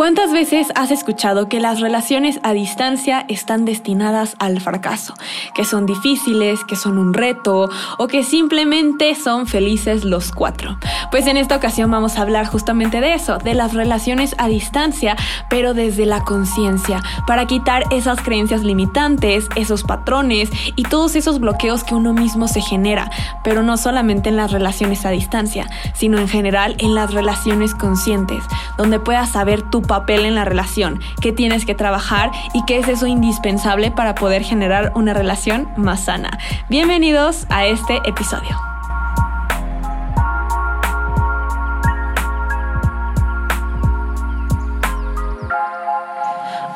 ¿Cuántas veces has escuchado que las relaciones a distancia están destinadas al fracaso? Que son difíciles, que son un reto o que simplemente son felices los cuatro. Pues en esta ocasión vamos a hablar justamente de eso, de las relaciones a distancia, pero desde la conciencia, para quitar esas creencias limitantes, esos patrones y todos esos bloqueos que uno mismo se genera, pero no solamente en las relaciones a distancia, sino en general en las relaciones conscientes, donde puedas saber tu papel en la relación, qué tienes que trabajar y qué es eso indispensable para poder generar una relación más sana. Bienvenidos a este episodio.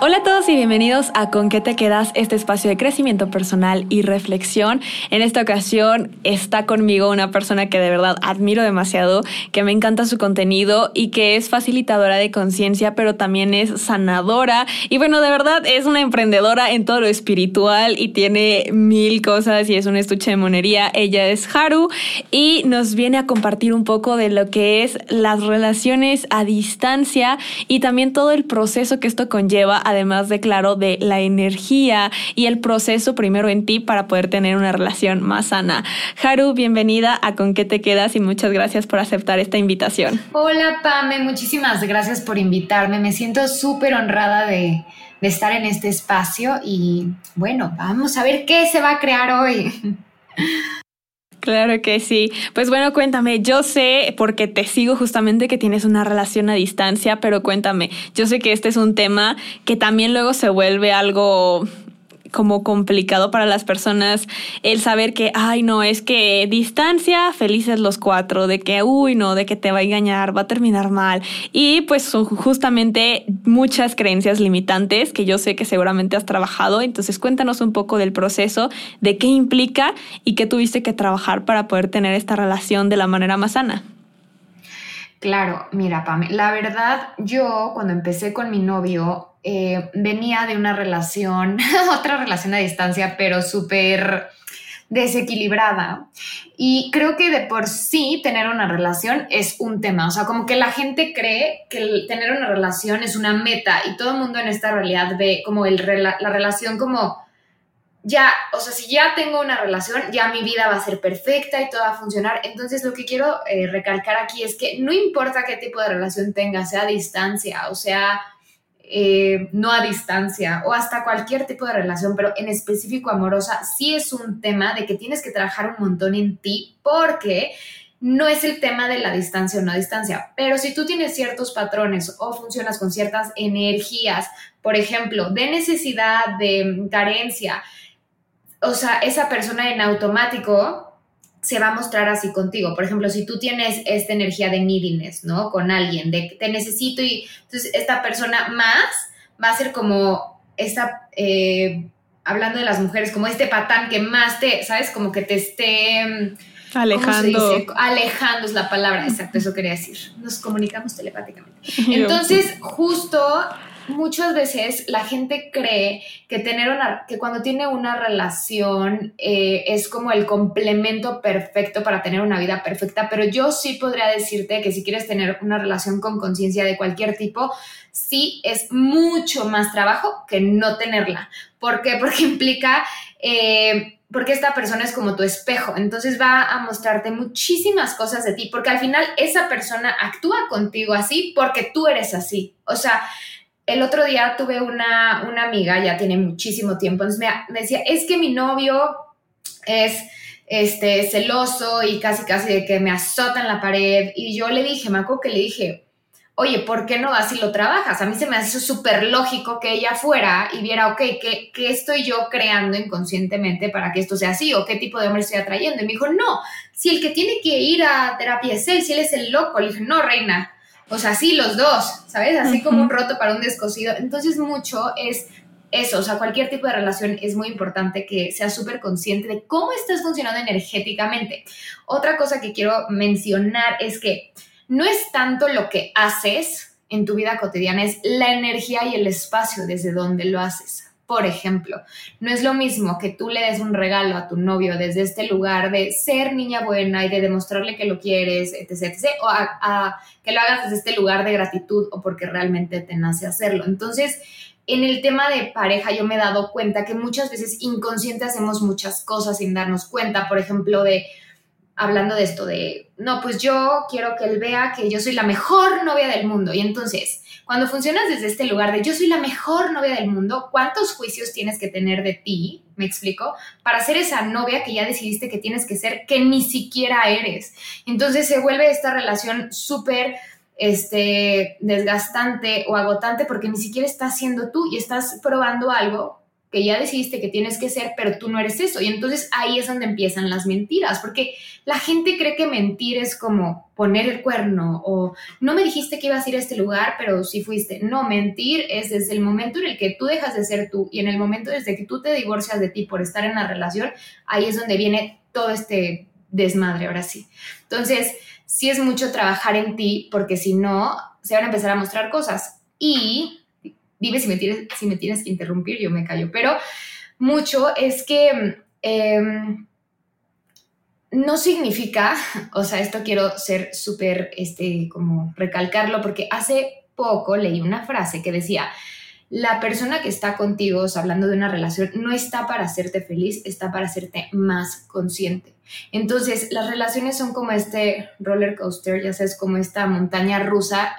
Hola a todos y bienvenidos a Con qué te quedas, este espacio de crecimiento personal y reflexión. En esta ocasión está conmigo una persona que de verdad admiro demasiado, que me encanta su contenido y que es facilitadora de conciencia, pero también es sanadora. Y bueno, de verdad es una emprendedora en todo lo espiritual y tiene mil cosas y es un estuche de monería. Ella es Haru y nos viene a compartir un poco de lo que es las relaciones a distancia y también todo el proceso que esto conlleva además de claro de la energía y el proceso primero en ti para poder tener una relación más sana. Haru, bienvenida a Con qué te quedas y muchas gracias por aceptar esta invitación. Hola Pame, muchísimas gracias por invitarme. Me siento súper honrada de, de estar en este espacio y bueno, vamos a ver qué se va a crear hoy. Claro que sí. Pues bueno, cuéntame, yo sé, porque te sigo justamente que tienes una relación a distancia, pero cuéntame, yo sé que este es un tema que también luego se vuelve algo como complicado para las personas el saber que, ay, no, es que distancia, felices los cuatro, de que, uy, no, de que te va a engañar, va a terminar mal. Y pues son justamente muchas creencias limitantes que yo sé que seguramente has trabajado. Entonces cuéntanos un poco del proceso, de qué implica y qué tuviste que trabajar para poder tener esta relación de la manera más sana. Claro, mira, Pame, la verdad, yo cuando empecé con mi novio, eh, venía de una relación, otra relación a distancia, pero súper desequilibrada. Y creo que de por sí tener una relación es un tema. O sea, como que la gente cree que tener una relación es una meta y todo el mundo en esta realidad ve como la relación como ya, o sea, si ya tengo una relación, ya mi vida va a ser perfecta y todo va a funcionar. Entonces, lo que quiero eh, recalcar aquí es que no importa qué tipo de relación tenga, sea a distancia o sea eh, no a distancia o hasta cualquier tipo de relación, pero en específico amorosa, sí es un tema de que tienes que trabajar un montón en ti porque no es el tema de la distancia o no distancia, pero si tú tienes ciertos patrones o funcionas con ciertas energías, por ejemplo, de necesidad, de carencia, o sea, esa persona en automático se va a mostrar así contigo. Por ejemplo, si tú tienes esta energía de neediness, ¿no? Con alguien, de te necesito y entonces esta persona más va a ser como esta, eh, hablando de las mujeres, como este patán que más te, ¿sabes? Como que te esté... Mm, Alejando. Alejando es la palabra, exacto, eso quería decir. Nos comunicamos telepáticamente. Entonces, justo muchas veces la gente cree que tener una, que cuando tiene una relación eh, es como el complemento perfecto para tener una vida perfecta, pero yo sí podría decirte que si quieres tener una relación con conciencia de cualquier tipo, sí es mucho más trabajo que no tenerla. ¿Por qué? Porque implica... Eh, porque esta persona es como tu espejo, entonces va a mostrarte muchísimas cosas de ti, porque al final esa persona actúa contigo así porque tú eres así. O sea, el otro día tuve una, amiga, ya tiene muchísimo tiempo, entonces me, decía, es que mi novio es este, celoso y casi casi de que me azota en la pared. Y yo le dije, me acuerdo que le dije, oye, ¿por qué no así lo trabajas? A mí se me hace súper lógico que ella fuera y viera, ok, ¿qué, ¿qué, estoy yo creando inconscientemente para que esto sea así? ¿O qué tipo de hombre estoy atrayendo? Y me dijo, no, si el que tiene que ir a terapia es él, si él es el loco. Le dije, no, reina, o sea, sí, los dos, ¿sabes? Así como un roto para un descosido. Entonces, mucho es eso, o sea, cualquier tipo de relación es muy importante que seas súper consciente de cómo estás funcionando energéticamente. Otra cosa que quiero mencionar es que no es tanto lo que haces en tu vida cotidiana, es la energía y el espacio desde donde lo haces. Por ejemplo, no es lo mismo que tú le des un regalo a tu novio desde este lugar de ser niña buena y de demostrarle que lo quieres, etc., etc., o a, que lo hagas desde este lugar de gratitud o porque realmente te nace hacerlo. Entonces, en el tema de pareja yo me he dado cuenta que muchas veces inconsciente hacemos muchas cosas sin darnos cuenta, por ejemplo, de hablando de esto de, no, pues yo quiero que él vea que yo soy la mejor novia del mundo. Y entonces, cuando funcionas desde este lugar de yo soy la mejor novia del mundo, ¿cuántos juicios tienes que tener de ti? Me explico, para ser esa novia que ya decidiste que tienes que ser, que ni siquiera eres. Entonces se vuelve esta relación súper este, desgastante o agotante porque ni siquiera estás siendo tú y estás probando algo que ya decidiste que tienes que ser, pero tú no eres eso. Y entonces ahí es donde empiezan las mentiras, porque la gente cree que mentir es como poner el cuerno o no me dijiste que ibas a ir a este lugar, pero sí fuiste. No, mentir es desde el momento en el que tú dejas de ser tú y en el momento desde que tú te divorcias de ti por estar en la relación, ahí es donde viene todo este desmadre, ahora sí. Entonces, sí es mucho trabajar en ti, porque si no, se van a empezar a mostrar cosas. Y dime si me tienes, si me tienes que interrumpir, yo me callo, pero mucho es que em, no significa, o sea, esto quiero ser súper, este, como recalcarlo, porque hace poco leí una frase que decía, la persona que está contigo, o sea, hablando de una relación, no está para hacerte feliz, está para hacerte más consciente. Entonces, las relaciones son como este roller coaster, ya sabes, como esta montaña rusa,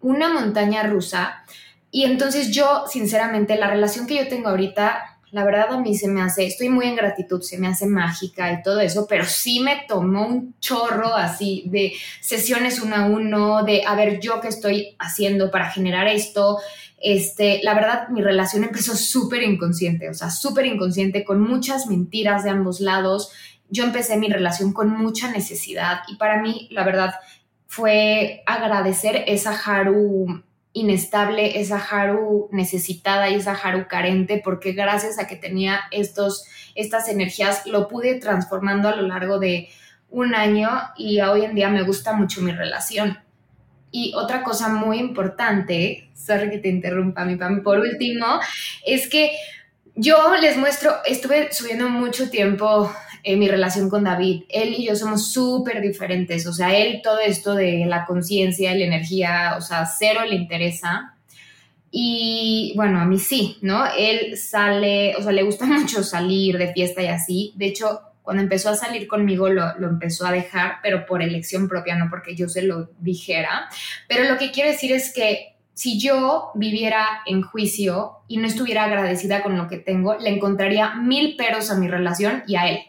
una montaña rusa y entonces yo, sinceramente, la relación que yo tengo ahorita, la verdad a mí se me hace, estoy muy en gratitud, se me hace mágica y todo eso, pero sí me tomó un chorro así de sesiones uno a uno, de a ver yo qué estoy haciendo para generar esto. Este, la verdad, mi relación empezó súper inconsciente, o sea, súper inconsciente, con muchas mentiras de ambos lados. Yo empecé mi relación con mucha necesidad y para mí, la verdad, fue agradecer esa Haru inestable, esa Haru necesitada y esa Haru carente, porque gracias a que tenía estos, estas energías lo pude transformando a lo largo de un año y hoy en día me gusta mucho mi relación. Y otra cosa muy importante, sorry que te interrumpa mi pan, por último, es que yo les muestro, estuve subiendo mucho tiempo mi relación con David. Él y yo somos súper diferentes, o sea, él todo esto de la conciencia, la energía, o sea, cero le interesa. Y bueno, a mí sí, ¿no? Él sale, o sea, le gusta mucho salir de fiesta y así. De hecho, cuando empezó a salir conmigo lo, lo, empezó a dejar, pero por elección propia, no porque yo se lo dijera. Pero lo que quiero decir es que si yo viviera en juicio y no estuviera agradecida con lo que tengo, le encontraría mil peros a mi relación y a él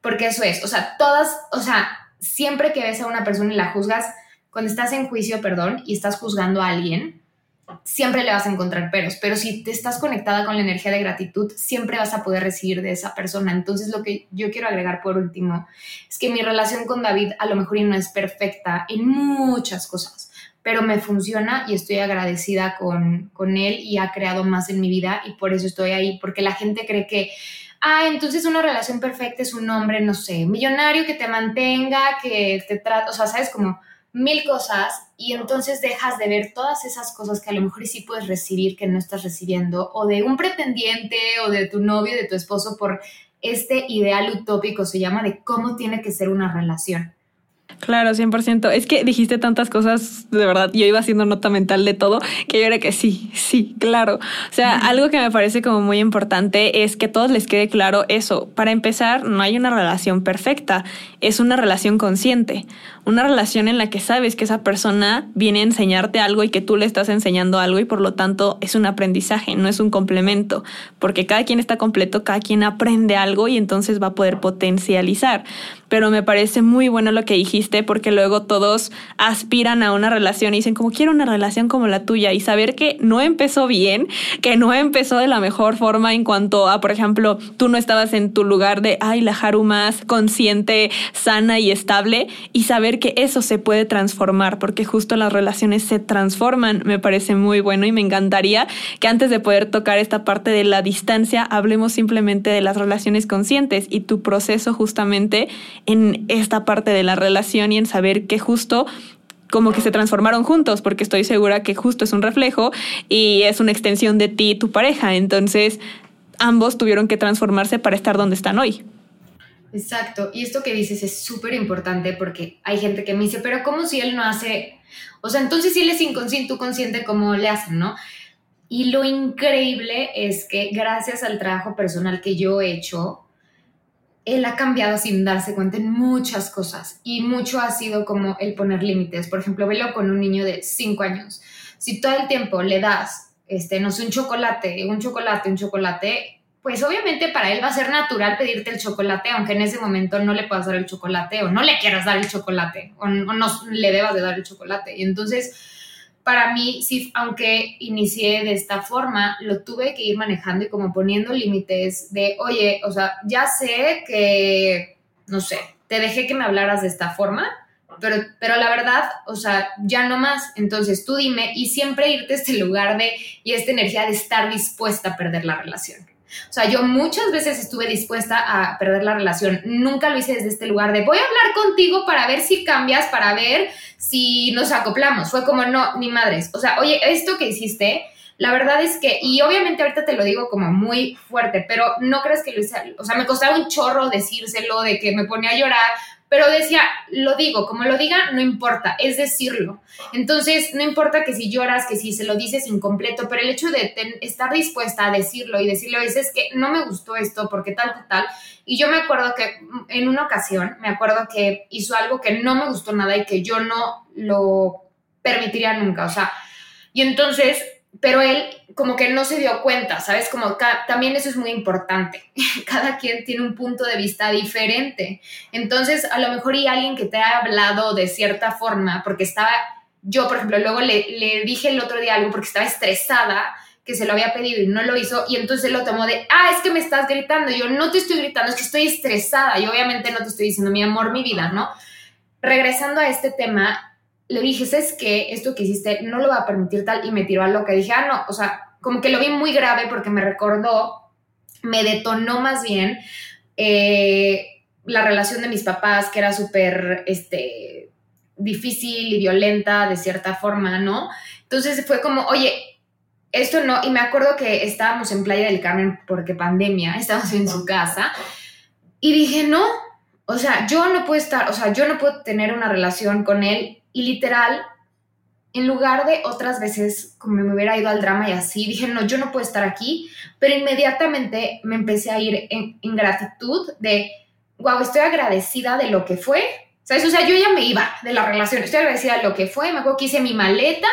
porque eso es, o sea, todas, o sea, siempre que ves a una persona y la juzgas, cuando estás en juicio, perdón, y estás juzgando a alguien, siempre le vas a encontrar peros, pero si te estás conectada con la energía de gratitud, siempre vas a poder recibir de esa persona. Entonces, lo que yo quiero agregar por último es que mi relación con David a lo mejor no es perfecta en muchas cosas, pero me funciona y estoy agradecida con, con él y ha creado más en mi vida y por eso estoy ahí, porque la gente cree que ah, entonces una relación perfecta es un hombre, no sé, millonario que te mantenga, que te trata, o sea, sabes, como mil cosas y entonces dejas de ver todas esas cosas que a lo mejor sí puedes recibir que no estás recibiendo o de un pretendiente o de tu novio, de tu esposo por este ideal utópico se llama de cómo tiene que ser una relación. Claro, 100%. Es que dijiste tantas cosas, de verdad, yo iba haciendo nota mental de todo, que yo era que sí, sí, claro. O sea, algo que me parece como muy importante es que a todos les quede claro eso. Para empezar, no hay una relación perfecta, es una relación consciente una relación en la que sabes que esa persona viene a enseñarte algo y que tú le estás enseñando algo y por lo tanto es un aprendizaje, no es un complemento, porque cada quien está completo, cada quien aprende algo y entonces va a poder potencializar. Pero me parece muy bueno lo que dijiste porque luego todos aspiran a una relación y dicen como quiero una relación como la tuya y saber que no empezó bien, que no empezó de la mejor forma en cuanto a, por ejemplo, tú no estabas en tu lugar de, ay, la Haru más consciente, sana y estable y saber que eso se puede transformar, porque justo las relaciones se transforman, me parece muy bueno y me encantaría que antes de poder tocar esta parte de la distancia, hablemos simplemente de las relaciones conscientes y tu proceso justamente en esta parte de la relación y en saber que justo como que se transformaron juntos, porque estoy segura que justo es un reflejo y es una extensión de ti y tu pareja. Entonces, ambos tuvieron que transformarse para estar donde están hoy. Exacto. Y esto que dices es súper importante porque hay gente que me dice, pero ¿cómo si él no hace? O sea, entonces si él es inconsciente, tú consciente, ¿cómo le hacen, no? Y lo increíble es que gracias al trabajo personal que yo he hecho, él ha cambiado sin darse cuenta en muchas cosas y mucho ha sido como el poner límites. Por ejemplo, velo con un niño de 5 años. Si todo el tiempo le das, este, no sé, un chocolate, un chocolate, un chocolate, pues obviamente para él va a ser natural pedirte el chocolate, aunque en ese momento no le puedas dar el chocolate o no le quieras dar el chocolate o, no le debas de dar el chocolate. Y entonces para mí, sí, aunque inicié de esta forma, lo tuve que ir manejando y como poniendo límites de, oye, o sea, ya sé que, no sé, te dejé que me hablaras de esta forma, pero, pero la verdad, o sea, ya no más. Entonces tú dime y siempre irte a este lugar de y esta energía de estar dispuesta a perder la relación. O sea, yo muchas veces estuve dispuesta a perder la relación. Nunca lo hice desde este lugar de voy a hablar contigo para ver si cambias, para ver si nos acoplamos. Fue como, no, ni madres. O sea, oye, esto que hiciste, la verdad es que, y obviamente ahorita te lo digo como muy fuerte, pero no crees que lo hice, o sea, me costaba un chorro decírselo, de que me ponía a llorar, pero decía, lo digo, como lo diga, no importa, es decirlo. Entonces, no importa que si lloras, que si se lo dices incompleto, pero el hecho de estar dispuesta a decirlo y decirle a veces que no me gustó esto porque tal, tal, tal. Y yo me acuerdo que en una ocasión, me acuerdo que hizo algo que no me gustó nada y que yo no lo permitiría nunca. O sea, y entonces pero él como que no se dio cuenta, ¿sabes? Como también eso es muy importante. Cada quien tiene un punto de vista diferente. Entonces, a lo mejor y alguien que te ha hablado de cierta forma, porque estaba, yo por ejemplo, luego le, le dije el otro día algo porque estaba estresada, que se lo había pedido y no lo hizo, y entonces lo tomó de, ah, es que me estás gritando. Yo no te estoy gritando, es que estoy estresada. Y obviamente no te estoy diciendo mi amor, mi vida, ¿no? Regresando a este tema, le dije, ¿sabes qué? Esto que hiciste no lo va a permitir tal y me tiró a lo que dije, ah, no, o sea, como que lo vi muy grave porque me recordó, me detonó más bien eh, la relación de mis papás, que era súper, este, difícil y violenta de cierta forma, ¿no? Entonces fue como, oye, esto no, y me acuerdo que estábamos en Playa del Carmen porque pandemia, estábamos en su casa, y dije, no, o sea, yo no puedo estar, o sea, yo no puedo tener una relación con él y literal, en lugar de otras veces como me hubiera ido al drama y así, dije, no, yo no puedo estar aquí, pero inmediatamente me empecé a ir en, gratitud de, wow, estoy agradecida de lo que fue, ¿sabes? O sea, yo ya me iba de la relación, estoy agradecida de lo que fue, me acuerdo que hice mi maleta,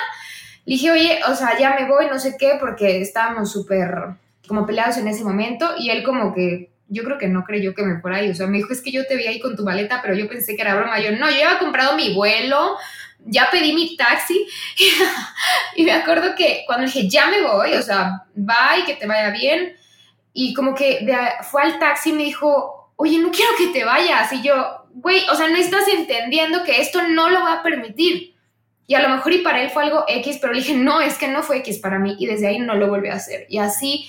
le dije, oye, o sea, ya me voy, no sé qué, porque estábamos súper como peleados en ese momento y él como que yo creo que no creyó que me fuera ahí. O sea, me dijo, es que yo te vi ahí con tu maleta, pero yo pensé que era broma. Yo, no, yo había comprado mi vuelo, ya pedí mi taxi. y me acuerdo que cuando dije, ya me voy, o sea, bye, que te vaya bien. Y como que fue al taxi y me dijo, oye, no quiero que te vayas. Y yo, güey, o sea, no estás entendiendo que esto no lo va a permitir. Y a lo mejor y para él fue algo X, pero le dije, no, es que no fue X para mí. Y desde ahí no lo volví a hacer. Y así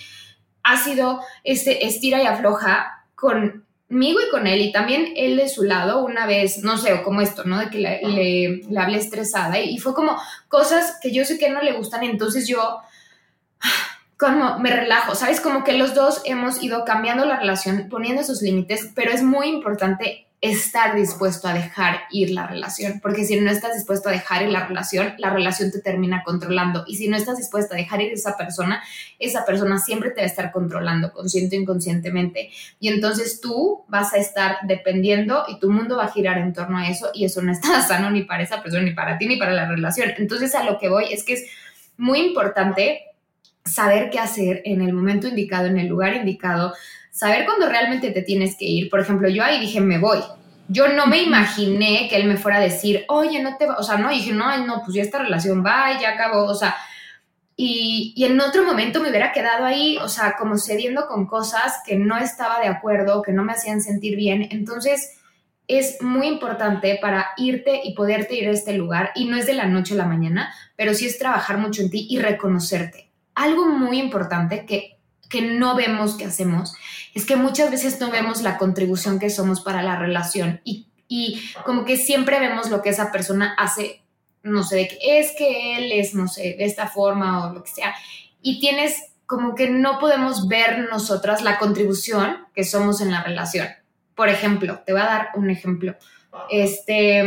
ha sido este estira y afloja conmigo y con él, y también él de su lado, una vez, no sé, como esto, ¿no? De que le, le, hablé estresada, y, fue como cosas que yo sé que no le gustan, entonces yo como me relajo, ¿sabes? Como que los dos hemos ido cambiando la relación, poniendo sus límites, pero es muy importante estar dispuesto a dejar ir la relación, porque si no estás dispuesto a dejar ir la relación, la relación te termina controlando y si no estás dispuesto a dejar ir esa persona, esa persona siempre te va a estar controlando, consciente o inconscientemente, y entonces tú vas a estar dependiendo y tu mundo va a girar en torno a eso y eso no está sano ni para esa persona, ni para ti, ni para la relación. Entonces a lo que voy es que es muy importante saber qué hacer en el momento indicado, en el lugar indicado, saber cuándo realmente te tienes que ir. Por ejemplo, yo ahí dije, me voy. Yo no me imaginé que él me fuera a decir, oye, no te va, o sea, no, dije, no, no, pues ya esta relación va, ya acabó, o sea, y, y, en otro momento me hubiera quedado ahí, o sea, como cediendo con cosas que no estaba de acuerdo, que no me hacían sentir bien. Entonces, es muy importante para irte y poderte ir a este lugar, y no es de la noche a la mañana, pero sí es trabajar mucho en ti y reconocerte. Algo muy importante que que no vemos que hacemos es que muchas veces no vemos la contribución que somos para la relación y, y como que siempre vemos lo que esa persona hace no sé, de que es que él es, no sé, de esta forma o lo que sea, y tienes como que no podemos ver nosotras la contribución que somos en la relación. Por ejemplo, te voy a dar un ejemplo. Este,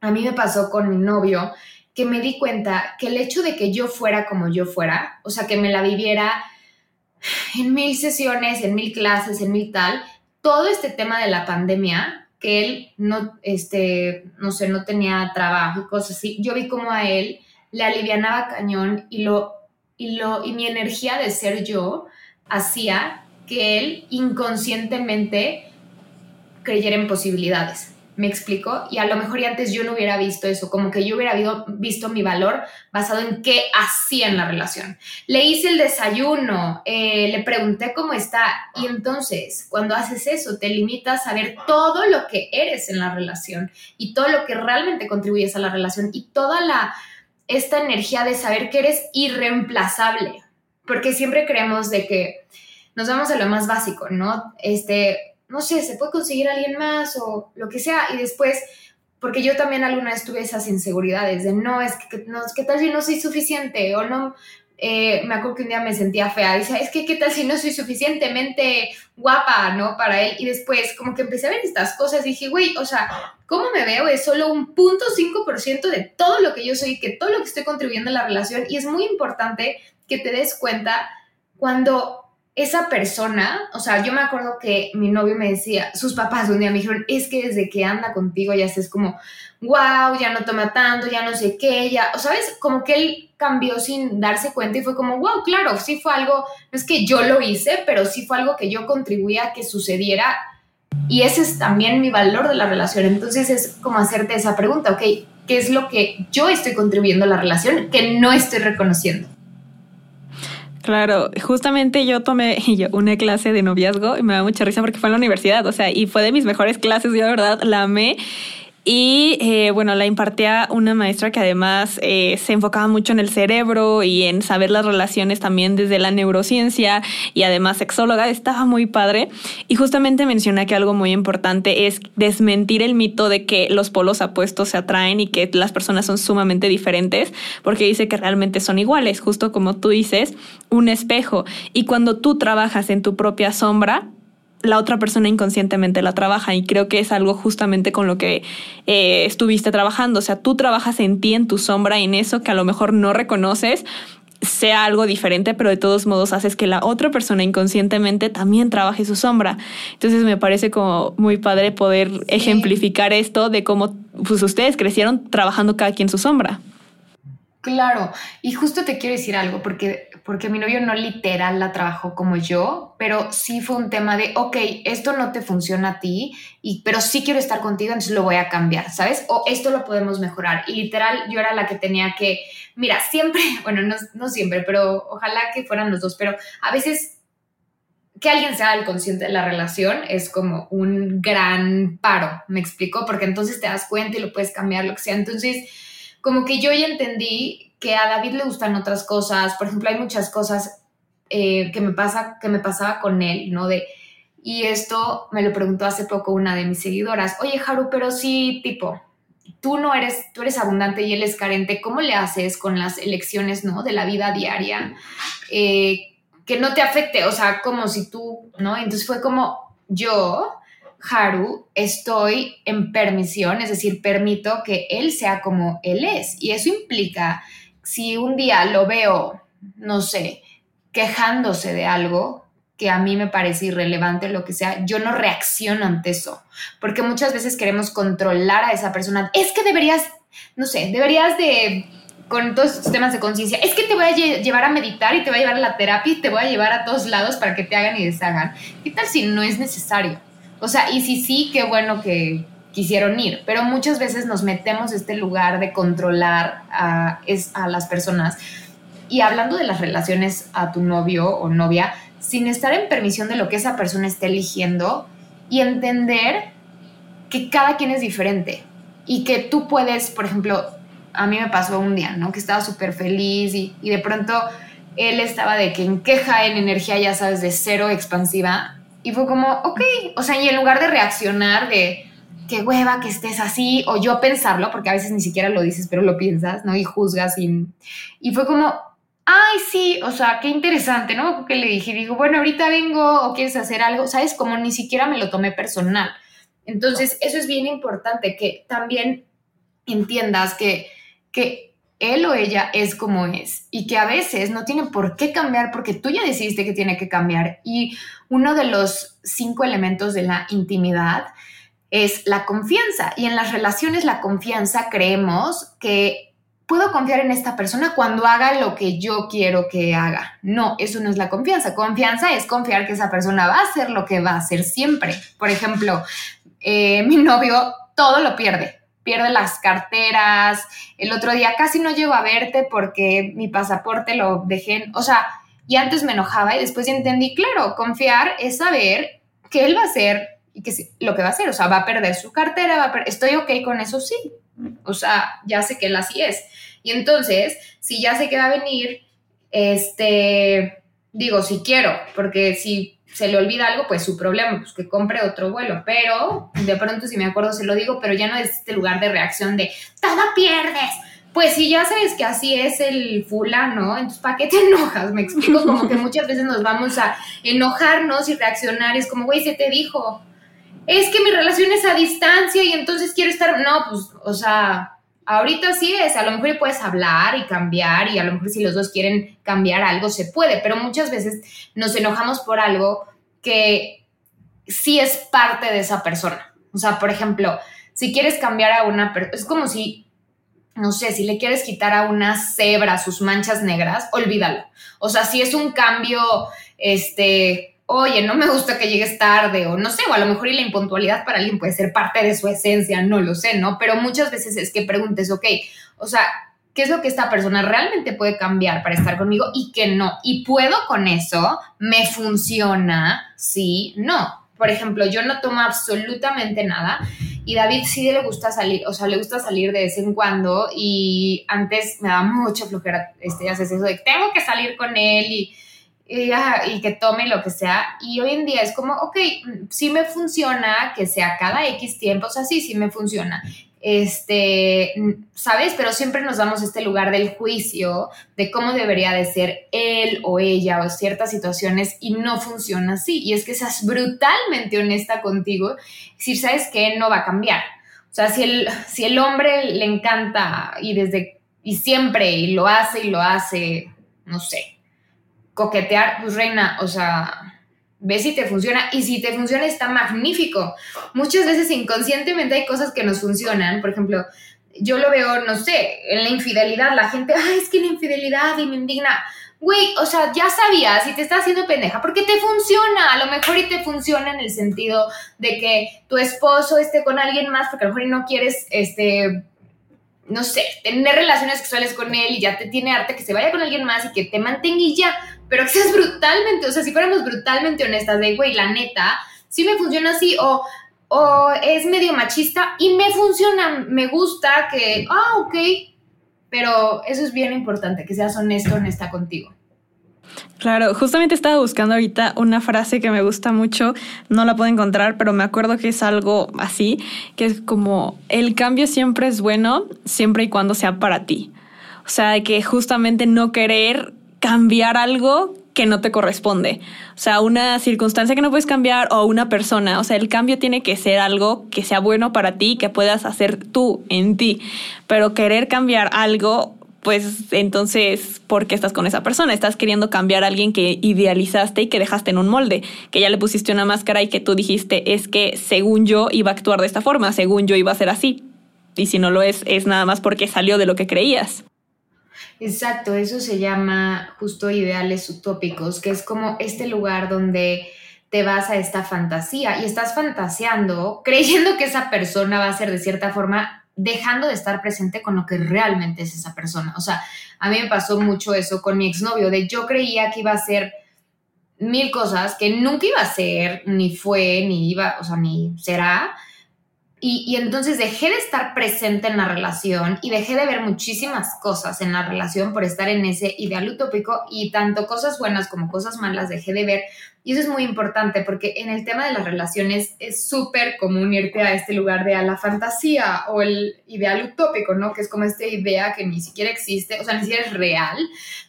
a mí me pasó con mi novio que me di cuenta que el hecho de que yo fuera como yo fuera, o sea, que me la viviera en mil sesiones, en mil clases, en mil tal, todo este tema de la pandemia, que él no, este, no sé, no tenía trabajo y cosas así, yo vi como a él le alivianaba cañón y lo, y lo, y mi energía de ser yo hacía que él inconscientemente creyera en posibilidades me explico, y a lo mejor ya antes yo no hubiera visto eso, como que yo hubiera visto mi valor basado en qué hacía en la relación. Le hice el desayuno, eh, le pregunté cómo está, y entonces cuando haces eso te limitas a ver todo lo que eres en la relación y todo lo que realmente contribuyes a la relación y toda la, esta energía de saber que eres irreemplazable, porque siempre creemos de que nos vamos a lo más básico, ¿no? Este, no sé, se puede conseguir alguien más o lo que sea. Y después, porque yo también alguna vez tuve esas inseguridades de no, es que, no, ¿qué tal si no soy suficiente? O no, eh, me acuerdo que un día me sentía fea. Dice, es que, ¿qué tal si no soy suficientemente guapa, no? Para él. Y después, como que empecé a ver estas cosas dije, güey, o sea, ¿cómo me veo? Es solo un punto 5% de todo lo que yo soy, que todo lo que estoy contribuyendo a la relación. Y es muy importante que te des cuenta cuando esa persona, o sea, yo me acuerdo que mi novio me decía, sus papás un día me dijeron, es que desde que anda contigo ya es como, wow, ya no toma tanto, ya no sé qué, ya, o sabes, como que él cambió sin darse cuenta y fue como, wow, claro, sí fue algo, no es que yo lo hice, pero sí fue algo que yo contribuía a que sucediera y ese es también mi valor de la relación. Entonces es como hacerte esa pregunta, ok, ¿qué es lo que yo estoy contribuyendo a la relación que no estoy reconociendo? Claro, justamente yo tomé una clase de noviazgo y me da mucha risa porque fue en la universidad, o sea, y fue de mis mejores clases, yo de verdad la amé. Y eh, bueno, la impartía una maestra que además eh, se enfocaba mucho en el cerebro y en saber las relaciones también desde la neurociencia y además sexóloga. Estaba muy padre. Y justamente menciona que algo muy importante es desmentir el mito de que los polos apuestos se atraen y que las personas son sumamente diferentes, porque dice que realmente son iguales, justo como tú dices, un espejo. Y cuando tú trabajas en tu propia sombra, la otra persona inconscientemente la trabaja y creo que es algo justamente con lo que eh, estuviste trabajando. O sea, tú trabajas en ti, en tu sombra, en eso que a lo mejor no reconoces, sea algo diferente, pero de todos modos haces que la otra persona inconscientemente también trabaje su sombra. Entonces me parece como muy padre poder ejemplificar esto de cómo pues, ustedes crecieron trabajando cada quien su sombra. Claro, y justo te quiero decir algo, porque, porque mi novio no literal la trabajó como yo, pero sí fue un tema de, ok, esto no te funciona a ti, pero sí quiero estar contigo, entonces lo voy a cambiar, ¿sabes? O esto lo podemos mejorar. Y literal, yo era la que tenía que, mira, siempre, bueno, no, no siempre, pero ojalá que fueran los dos, pero a veces que alguien sea el consciente de la relación es como un gran paro, me explico, porque entonces te das cuenta y lo puedes cambiar, lo que sea. Entonces, como que yo ya entendí que a David le gustan otras cosas. Por ejemplo, hay muchas cosas eh, que, me pasa, que me pasaba con él, ¿no? De, y esto me lo preguntó hace poco una de mis seguidoras. Oye, Haru, pero sí, tipo, tú no eres, tú eres abundante y él es carente. ¿Cómo le haces con las elecciones, ¿no? De la vida diaria. Eh, que no te afecte, o sea, como si tú, ¿no? Entonces fue como yo Haru, estoy en permisión, es decir, permito que él sea como él es. Y eso implica, si un día lo veo, no sé, quejándose de algo que a mí me parece irrelevante, lo que sea, yo no reacciono ante eso. Porque muchas veces queremos controlar a esa persona. Es que deberías, no sé, deberías de con todos estos temas de conciencia, es que te voy a llevar a meditar y te voy a llevar a la terapia y te voy a llevar a todos lados para que te hagan y deshagan. ¿Qué tal si no es necesario? O sea, y si sí, qué bueno que quisieron ir, pero muchas veces nos metemos este lugar de controlar a, es, a las personas. Y hablando de las relaciones a tu novio o novia, sin estar en permisión de lo que esa persona esté eligiendo y entender que cada quien es diferente y que tú puedes, por ejemplo, a mí me pasó un día, ¿no? Que estaba súper feliz y, y de pronto él estaba de que en queja, en energía, ya sabes, de cero expansiva y fue como, ok, o sea, y en lugar de reaccionar de, qué hueva que estés así, o yo pensarlo, porque a veces ni siquiera lo dices, pero lo piensas, ¿no? Y juzgas y, y fue como, ay, sí, o sea, qué interesante, ¿no? Que le dije, digo, bueno, ahorita vengo o quieres hacer algo, ¿sabes? Como ni siquiera me lo tomé personal. Entonces, eso es bien importante, que también entiendas que, que él o ella es como es y que a veces no tiene por qué cambiar porque tú ya decidiste que tiene que cambiar. Y uno de los cinco elementos de la intimidad es la confianza. Y en las relaciones la confianza creemos que puedo confiar en esta persona cuando haga lo que yo quiero que haga. No, eso no es la confianza. Confianza es confiar que esa persona va a hacer lo que va a hacer siempre. Por ejemplo, eh, mi novio todo lo pierde. Pierde las carteras. El otro día casi no llego a verte porque mi pasaporte lo dejé. o sea, y antes me enojaba y después entendí, claro, confiar es saber que él va a hacer y que lo que va a hacer, o sea, va a perder su cartera, va a estoy ok con eso, sí, o sea, ya sé que él así es. Y entonces, si ya sé que va a venir, este, digo, si quiero, porque si se le olvida algo, pues su problema, pues que compre otro vuelo, pero de pronto si me acuerdo se lo digo, pero ya no es este lugar de reacción de, todo pierdes, pues si ya sabes que así es el fulano, entonces ¿para qué te enojas? Me explico como que muchas veces nos vamos a enojarnos y reaccionar, es como, güey, se te dijo, es que mi relación es a distancia y entonces quiero estar, no, pues, o sea, ahorita sí es, a lo mejor puedes hablar y cambiar y a lo mejor si los dos quieren cambiar algo se puede, pero muchas veces nos enojamos por algo que sí es parte de esa persona. O sea, por ejemplo, si quieres cambiar a una persona, es como si, no sé, si le quieres quitar a una cebra sus manchas negras, olvídalo. O sea, si es un cambio, este, oye, no me gusta que llegues tarde, o no sé, o a lo mejor y la impuntualidad para alguien puede ser parte de su esencia, no lo sé, ¿no? Pero muchas veces es que preguntes, ok, o sea, ¿qué es lo que esta persona realmente puede cambiar para estar conmigo y qué no? Y puedo con eso, me funciona, sí, no. Por ejemplo, yo no tomo absolutamente nada y David sí le gusta salir, o sea, le gusta salir de vez en cuando y antes me daba mucha flojera, este, haces eso de tengo que salir con él y y, que tome lo que sea. Y hoy en día es como, ok, sí me funciona que sea cada X tiempo, o sea, sí, sí me funciona. Este, ¿sabes? Pero siempre nos damos este lugar del juicio de cómo debería de ser él o ella o ciertas situaciones y no funciona así. Y es que seas brutalmente honesta contigo, decir, ¿sabes qué? No va a cambiar. O sea, si el, si el hombre le encanta y desde, y siempre, y lo hace y lo hace, no sé, coquetear, pues reina, o sea, ve si te funciona y si te funciona está magnífico. Muchas veces inconscientemente hay cosas que nos funcionan, por ejemplo, yo lo veo, no sé, en la infidelidad, la gente, ay, es que la infidelidad y me indigna. Güey, o sea, ya sabías y te está haciendo pendeja, porque te funciona, a lo mejor y te funciona en el sentido de que tu esposo esté con alguien más, porque a lo mejor no quieres, este, no sé, tener relaciones sexuales con él y ya te tiene arte que se vaya con alguien más y que te mantenga y ya, pero que seas brutalmente, o sea, si fuéramos brutalmente honestas de, güey, la neta, sí me funciona así, o, o es medio machista y me funciona, me gusta que, ah, ok, pero eso es bien importante, que seas honesto, honesta contigo. Claro, justamente estaba buscando ahorita una frase que me gusta mucho, no la puedo encontrar, pero me acuerdo que es algo así, que es como, el cambio siempre es bueno, siempre y cuando sea para ti. O sea, que justamente no querer cambiar algo que no te corresponde. O sea, una circunstancia que no puedes cambiar o una persona. O sea, el cambio tiene que ser algo que sea bueno para ti, que puedas hacer tú en ti. Pero querer cambiar algo, pues entonces, ¿por qué estás con esa persona? Estás queriendo cambiar a alguien que idealizaste y que dejaste en un molde, que ya le pusiste una máscara y que tú dijiste, es que según yo iba a actuar de esta forma, según yo iba a ser así. Y si no lo es, es nada más porque salió de lo que creías. Exacto, eso se llama justo ideales utópicos, que es como este lugar donde te vas a esta fantasía y estás fantaseando, creyendo que esa persona va a ser de cierta forma, dejando de estar presente con lo que realmente es esa persona. O sea, a mí me pasó mucho eso con mi exnovio, de yo creía que iba a ser mil cosas que nunca iba a ser, ni fue, ni iba, o sea, ni será, y, entonces dejé de estar presente en la relación y dejé de ver muchísimas cosas en la relación por estar en ese ideal utópico y tanto cosas buenas como cosas malas dejé de ver. Y eso es muy importante porque en el tema de las relaciones es súper común irte a este lugar de a la fantasía o el ideal utópico, ¿no? Que es como esta idea que ni siquiera existe, o sea, ni siquiera es real,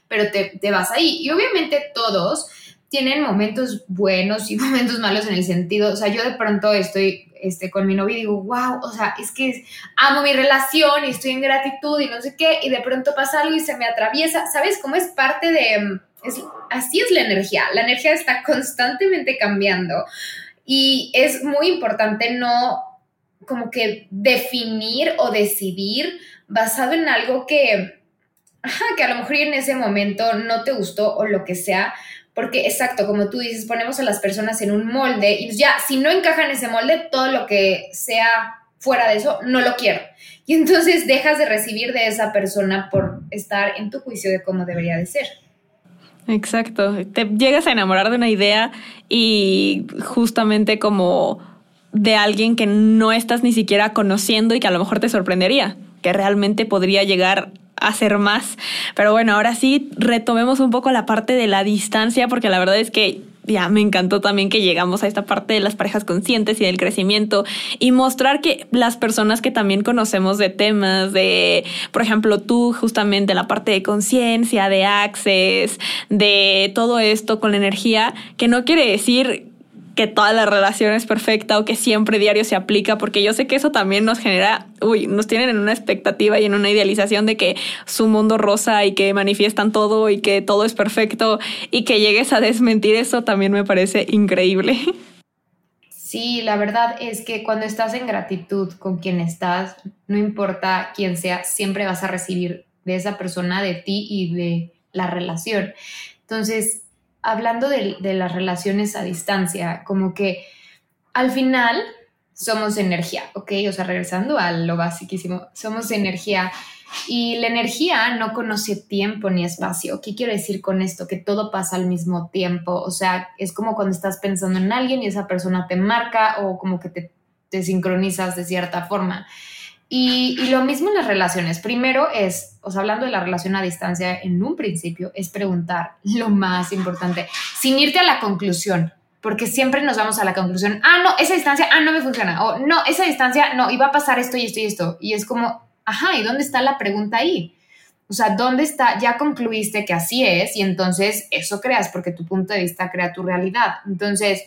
pero te, te vas ahí. Y obviamente todos tienen momentos buenos y momentos malos en el sentido, o sea, yo de pronto estoy este, con mi novio y digo, wow, o sea, es que amo mi relación y estoy en gratitud y no sé qué, y de pronto pasa algo y se me atraviesa, ¿sabes? cómo es parte de, mm, así es la energía, la energía está constantemente cambiando y es muy importante no como que definir o decidir basado en algo que, que a lo mejor en ese momento no te gustó o lo que sea, porque exacto, como tú dices, ponemos a las personas en un molde y ya, si no encaja en ese molde, todo lo que sea fuera de eso, no lo quiero. Y entonces dejas de recibir de esa persona por estar en tu juicio de cómo debería de ser. Exacto, te llegas a enamorar de una idea y justamente como de alguien que no estás ni siquiera conociendo y que a lo mejor te sorprendería, que realmente podría llegar hacer más. Pero bueno, ahora sí, retomemos un poco la parte de la distancia, porque la verdad es que ya me encantó también que llegamos a esta parte de las parejas conscientes y del crecimiento y mostrar que las personas que también conocemos de temas de, por ejemplo, tú justamente la parte de conciencia, de access, de todo esto con la energía, que no quiere decir que toda la relación es perfecta o que siempre diario se aplica, porque yo sé que eso también nos genera, uy, nos tienen en una expectativa y en una idealización de que su mundo rosa y que manifiestan todo y que todo es perfecto y que llegues a desmentir eso también me parece increíble. Sí, la verdad es que cuando estás en gratitud con quien estás, no importa quién sea, siempre vas a recibir de esa persona, de ti y de la relación. Entonces, hablando de, las relaciones a distancia, como que al final somos energía, ¿ok? O sea, regresando a lo basiquísimo, somos energía y la energía no conoce tiempo ni espacio. ¿Qué quiero decir con esto? Que todo pasa al mismo tiempo. O sea, es como cuando estás pensando en alguien y esa persona te marca o como que te, te sincronizas de cierta forma. Y, lo mismo en las relaciones. Primero es, o sea, hablando de la relación a distancia en un principio, es preguntar lo más importante, sin irte a la conclusión, porque siempre nos vamos a la conclusión, ah, no, esa distancia, ah, no me funciona, o no, esa distancia, no, iba a pasar esto y esto y esto. Y es como, ajá, ¿y dónde está la pregunta ahí? O sea, ¿dónde está? Ya concluiste que así es y entonces eso creas, porque tu punto de vista crea tu realidad. Entonces,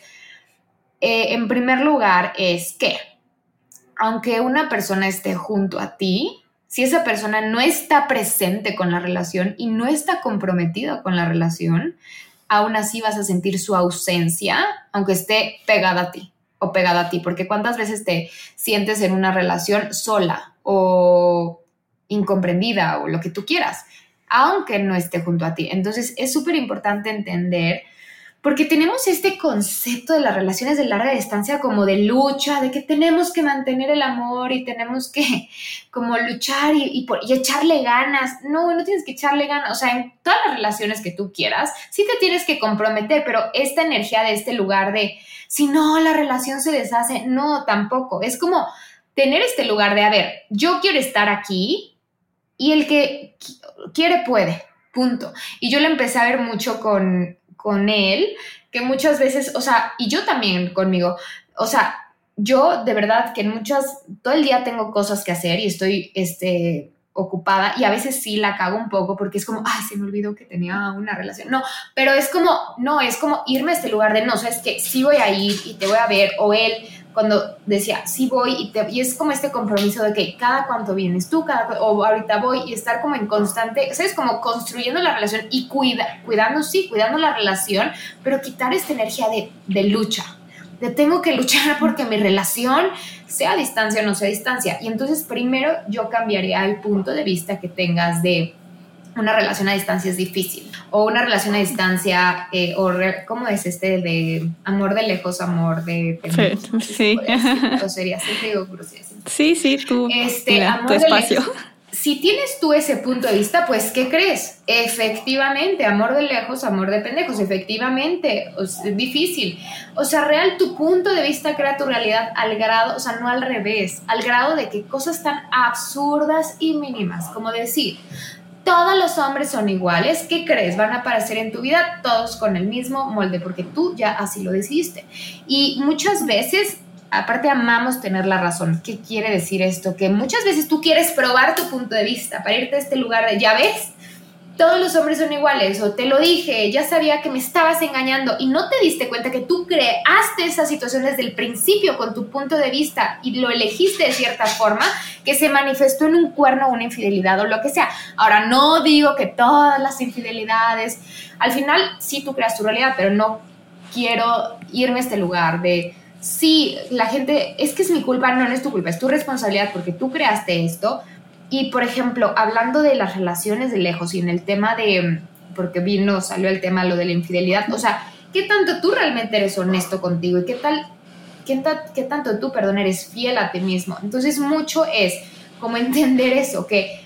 eh, en primer lugar, es que aunque una persona esté junto a ti, si esa persona no está presente con la relación y no está comprometida con la relación, aún así vas a sentir su ausencia, aunque esté pegada a ti o pegada a ti, porque cuántas veces te sientes en una relación sola o incomprendida o lo que tú quieras, aunque no esté junto a ti. Entonces es súper importante entender porque tenemos este concepto de las relaciones de larga distancia como de lucha, de que tenemos que mantener el amor y tenemos que como luchar y, y, echarle ganas. No, no tienes que echarle ganas. O sea, en todas las relaciones que tú quieras, sí te tienes que comprometer, pero esta energía de este lugar de, si no, la relación se deshace, no, tampoco. Es como tener este lugar de, a ver, yo quiero estar aquí y el que quiere puede, punto. Y yo lo empecé a ver mucho con con él, que muchas veces, o sea, y yo también conmigo, o sea, yo de verdad que en muchas, todo el día tengo cosas que hacer y estoy, este, ocupada y a veces sí la cago un poco porque es como, ay, se me olvidó que tenía una relación. No, pero es como, no, es como irme a este lugar de, no, sabes que sí voy a ir y te voy a ver, o él, cuando decía, sí voy, y, te, y es como este compromiso de que cada cuánto vienes tú, cada, o ahorita voy, y estar como en constante, ¿sabes? Como construyendo la relación y cuida, cuidando, sí, cuidando la relación, pero quitar esta energía de, de lucha, de tengo que luchar porque mi relación sea distancia o no sea distancia. Y entonces primero yo cambiaría el punto de vista que tengas de una relación a distancia es difícil. O una relación a distancia, eh, o ¿cómo es este de amor de lejos, amor de... sí, sí. Sería, sí, digo Sí, sí, tú. Este, amor tu espacio. si tienes tú ese punto de vista, pues, ¿qué crees? Efectivamente, amor de lejos, amor de pendejos, efectivamente, es difícil. O sea, real, tu punto de vista crea tu realidad al grado, o sea, no al revés, al grado de que cosas tan absurdas y mínimas, como decir, todos los hombres son iguales, ¿qué crees? Van a aparecer en tu vida todos con el mismo molde, porque tú ya así lo decidiste. Y muchas veces aparte amamos tener la razón. ¿Qué quiere decir esto? Que muchas veces tú quieres probar tu punto de vista para irte a este lugar de, ya ves, todos los hombres son iguales, o te lo dije, ya sabía que me estabas engañando y no te diste cuenta que tú creaste esa situación desde el principio con tu punto de vista y lo elegiste de cierta forma que se manifestó en un cuerno una infidelidad o lo que sea. Ahora, no digo que todas las infidelidades, al final sí tú creas tu realidad, pero no quiero irme a este lugar de sí, la gente, es que es mi culpa, no, no es tu culpa, es tu responsabilidad porque tú creaste esto. Y, por ejemplo, hablando de las relaciones de lejos y en el tema de, porque vino, salió el tema lo de la infidelidad, o sea, ¿qué tanto tú realmente eres honesto contigo y qué tal, qué, qué tanto tú, perdón, eres fiel a ti mismo? Entonces, mucho es como entender eso, que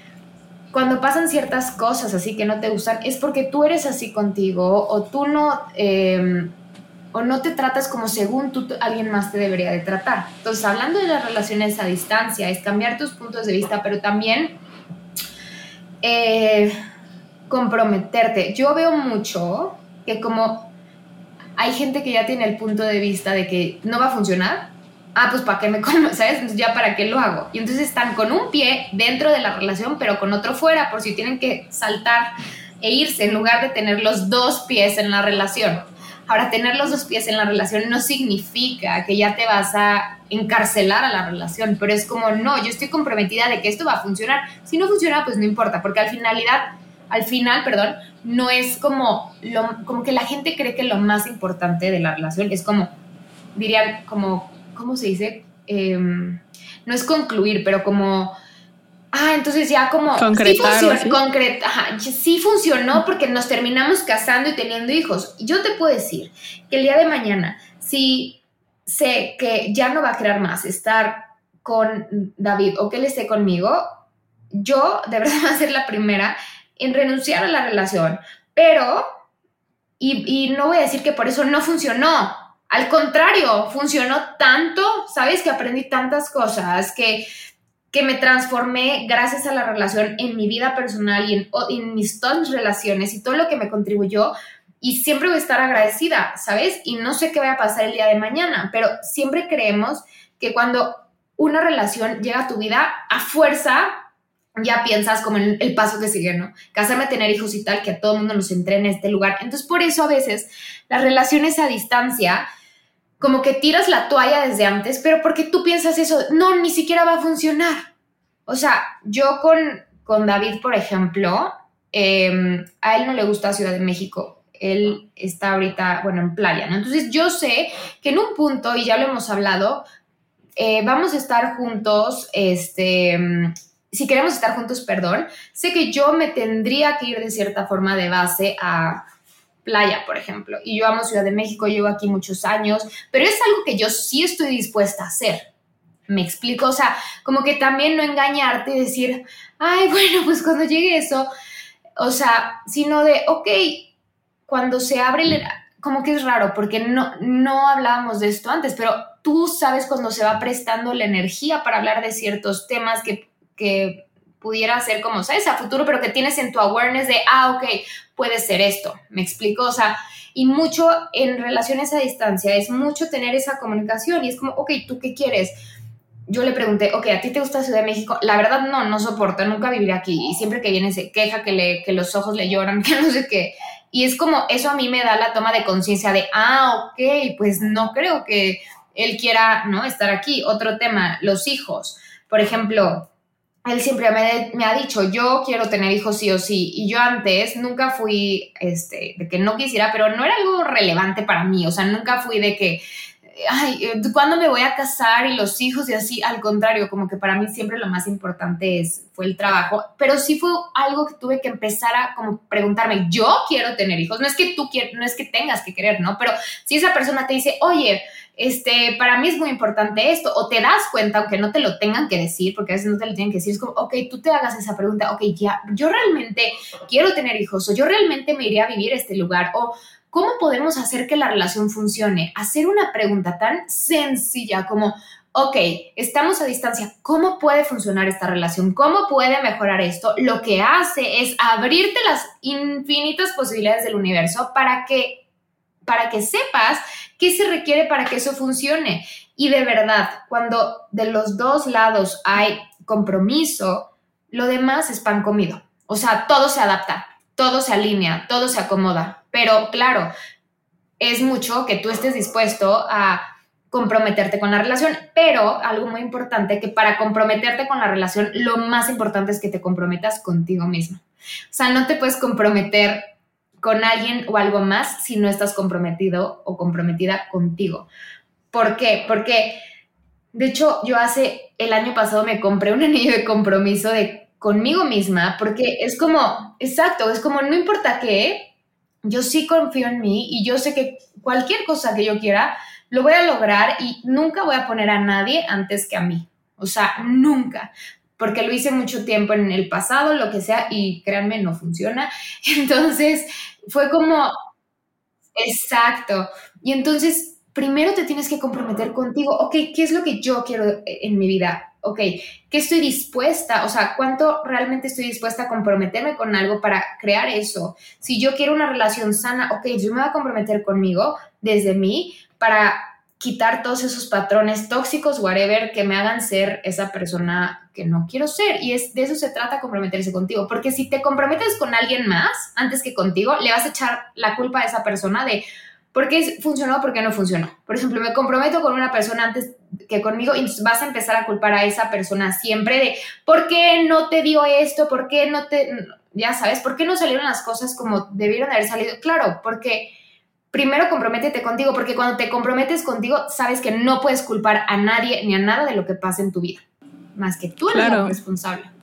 cuando pasan ciertas cosas así que no te gustan, es porque tú eres así contigo o tú no... Eh, o no te tratas como según tú alguien más te debería de tratar. Entonces, hablando de las relaciones a distancia, es cambiar tus puntos de vista, pero también eh, comprometerte. Yo veo mucho que como hay gente que ya tiene el punto de vista de que no va a funcionar, ah, pues para qué me como, ¿sabes? Entonces ya para qué lo hago. Y entonces están con un pie dentro de la relación, pero con otro fuera, por si tienen que saltar e irse en lugar de tener los dos pies en la relación. Ahora, tener los dos pies en la relación no significa que ya te vas a encarcelar a la relación, pero es como, no, yo estoy comprometida de que esto va a funcionar. Si no funciona, pues no importa, porque al finalidad, al final, perdón, no es como, lo, como que la gente cree que lo más importante de la relación es como, dirían, como, ¿cómo se dice? Em, no es concluir, pero como Ah, entonces ya como... Concretar. Sí, sí funcionó porque nos terminamos casando y teniendo hijos. Yo te puedo decir que el día de mañana, si sé que ya no va a querer más estar con David o que él esté conmigo, yo de verdad voy a ser la primera en renunciar a la relación. Pero, y, y no voy a decir que por eso no funcionó. Al contrario, funcionó tanto, ¿sabes? Que aprendí tantas cosas, que que me transformé gracias a la relación en mi vida personal y en, mis todas relaciones y todo lo que me contribuyó y siempre voy a estar agradecida, ¿sabes? Y no sé qué va a pasar el día de mañana, pero siempre creemos que cuando una relación llega a tu vida, a fuerza ya piensas como en el paso que sigue, ¿no? Casarme, tener hijos y tal, que a todo mundo nos entre en este lugar. Entonces, por eso a veces las relaciones a distancia, como que tiras la toalla desde antes, pero porque tú piensas eso, no, ni siquiera va a funcionar. O sea, yo con, con David, por ejemplo, em, a él no le gusta Ciudad de México. Él está ahorita, bueno, en playa, ¿no? Entonces yo sé que en un punto, y ya lo hemos hablado, eh, vamos a estar juntos, este, si queremos estar juntos, perdón, sé que yo me tendría que ir de cierta forma de base a playa, por ejemplo. Y yo amo Ciudad de México, llevo aquí muchos años, pero es algo que yo sí estoy dispuesta a hacer. Me explico, o sea, como que también no engañarte y decir, ay, bueno, pues cuando llegue eso, o sea, sino de, ok, cuando se abre, como que es raro, porque no, no hablábamos de esto antes, pero tú sabes cuando se va prestando la energía para hablar de ciertos temas que, que pudiera ser como, ¿sabes? A futuro, pero que tienes en tu awareness de, ah, ok, puede ser esto. ¿Me explico? O sea, y mucho en relaciones a distancia es mucho tener esa comunicación y es como, ok, ¿tú qué quieres? Yo le pregunté, ok, ¿a ti te gusta Ciudad de México? La verdad no, no soporto, nunca viviré aquí. Y siempre que viene se queja, que, le, que los ojos le lloran, que no sé qué. Y es como, eso a mí me da la toma de conciencia de, ah, ok, pues no creo que él quiera, ¿no? Estar aquí. Otro tema, los hijos. Por ejemplo, él siempre me, ha dicho, yo quiero tener hijos sí o sí. Y yo antes nunca fui, este, de que no quisiera, pero no era algo relevante para mí. O sea, nunca fui de que ay, eh, ¿cuándo me voy a casar? Y los hijos y así, al contrario, como que para mí siempre lo más importante es, fue el trabajo, pero sí fue algo que tuve que empezar a como preguntarme, yo quiero tener hijos, no es que tú quieras, no es que tengas que querer, ¿no? Pero si esa persona te dice, oye, este, para mí es muy importante esto, o te das cuenta, aunque no te lo tengan que decir, porque a veces no te lo tienen que decir, es como, ok, tú te hagas esa pregunta, ok, ya, yo realmente quiero tener hijos, o yo realmente me iría a vivir a este lugar, o ¿cómo podemos hacer que la relación funcione? Hacer una pregunta tan sencilla como, ok, estamos a distancia, ¿cómo puede funcionar esta relación? ¿Cómo puede mejorar esto? Lo que hace es abrirte las infinitas posibilidades del universo para que para que sepas qué se requiere para que eso funcione. Y de verdad, cuando de los dos lados hay compromiso, lo demás es pan comido. O sea, todo se adapta, todo se alinea, todo se acomoda. Pero claro, es mucho que tú estés dispuesto a comprometerte con la relación, pero algo muy importante que para comprometerte con la relación, lo más importante es que te comprometas contigo mismo. O sea, no te puedes comprometer con alguien o algo más si no estás comprometido o comprometida contigo. ¿Por qué? Porque, de hecho, yo hace el año pasado me compré un anillo de compromiso de conmigo misma, porque es como, exacto, es como, no importa qué, yo sí confío en mí y yo sé que cualquier cosa que yo quiera, lo voy a lograr y nunca voy a poner a nadie antes que a mí. O sea, nunca porque lo hice mucho tiempo en el pasado, lo que sea, y créanme, no funciona. Entonces, fue como, exacto. Y entonces, primero te tienes que comprometer contigo, ok, ¿qué es lo que yo quiero en mi vida? Ok, ¿qué estoy dispuesta? O sea, ¿cuánto realmente estoy dispuesta a comprometerme con algo para crear eso? Si yo quiero una relación sana, ok, yo me voy a comprometer conmigo desde mí para quitar todos esos patrones tóxicos, whatever, que me hagan ser esa persona que no quiero ser. Y es de eso se trata comprometerse contigo. Porque si te comprometes con alguien más antes que contigo, le vas a echar la culpa a esa persona de por qué funcionó, por qué no funcionó. Por ejemplo, me comprometo con una persona antes que conmigo y vas a empezar a culpar a esa persona siempre de por qué no te dio esto, por qué no te, ya sabes, por qué no salieron las cosas como debieron haber salido. Claro, porque primero comprométete contigo, porque cuando te comprometes contigo, sabes que no puedes culpar a nadie ni a nada de lo que pasa en tu vida, más que tú eres el responsable.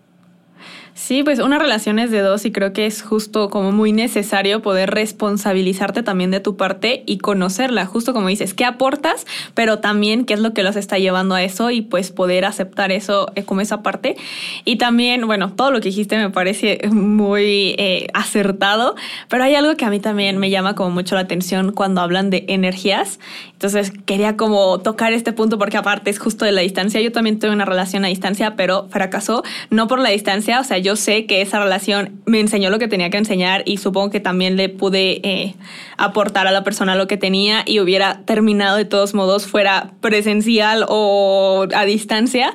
Sí, pues una relación es de dos y creo que es justo como muy necesario poder responsabilizarte también de tu parte y conocerla, justo como dices, qué aportas, pero también qué es lo que los está llevando a eso y pues poder aceptar eso eh, como esa parte. Y también, bueno, todo lo que dijiste me parece muy eh, acertado, pero hay algo que a mí también me llama como mucho la atención cuando hablan de energías. Entonces quería como tocar este punto porque aparte es justo de la distancia. Yo también tuve una relación a distancia, pero fracasó, no por la distancia, o sea, yo sé que esa relación me enseñó lo que tenía que enseñar y supongo que también le pude eh, aportar a la persona lo que tenía y hubiera terminado de todos modos fuera presencial o a distancia.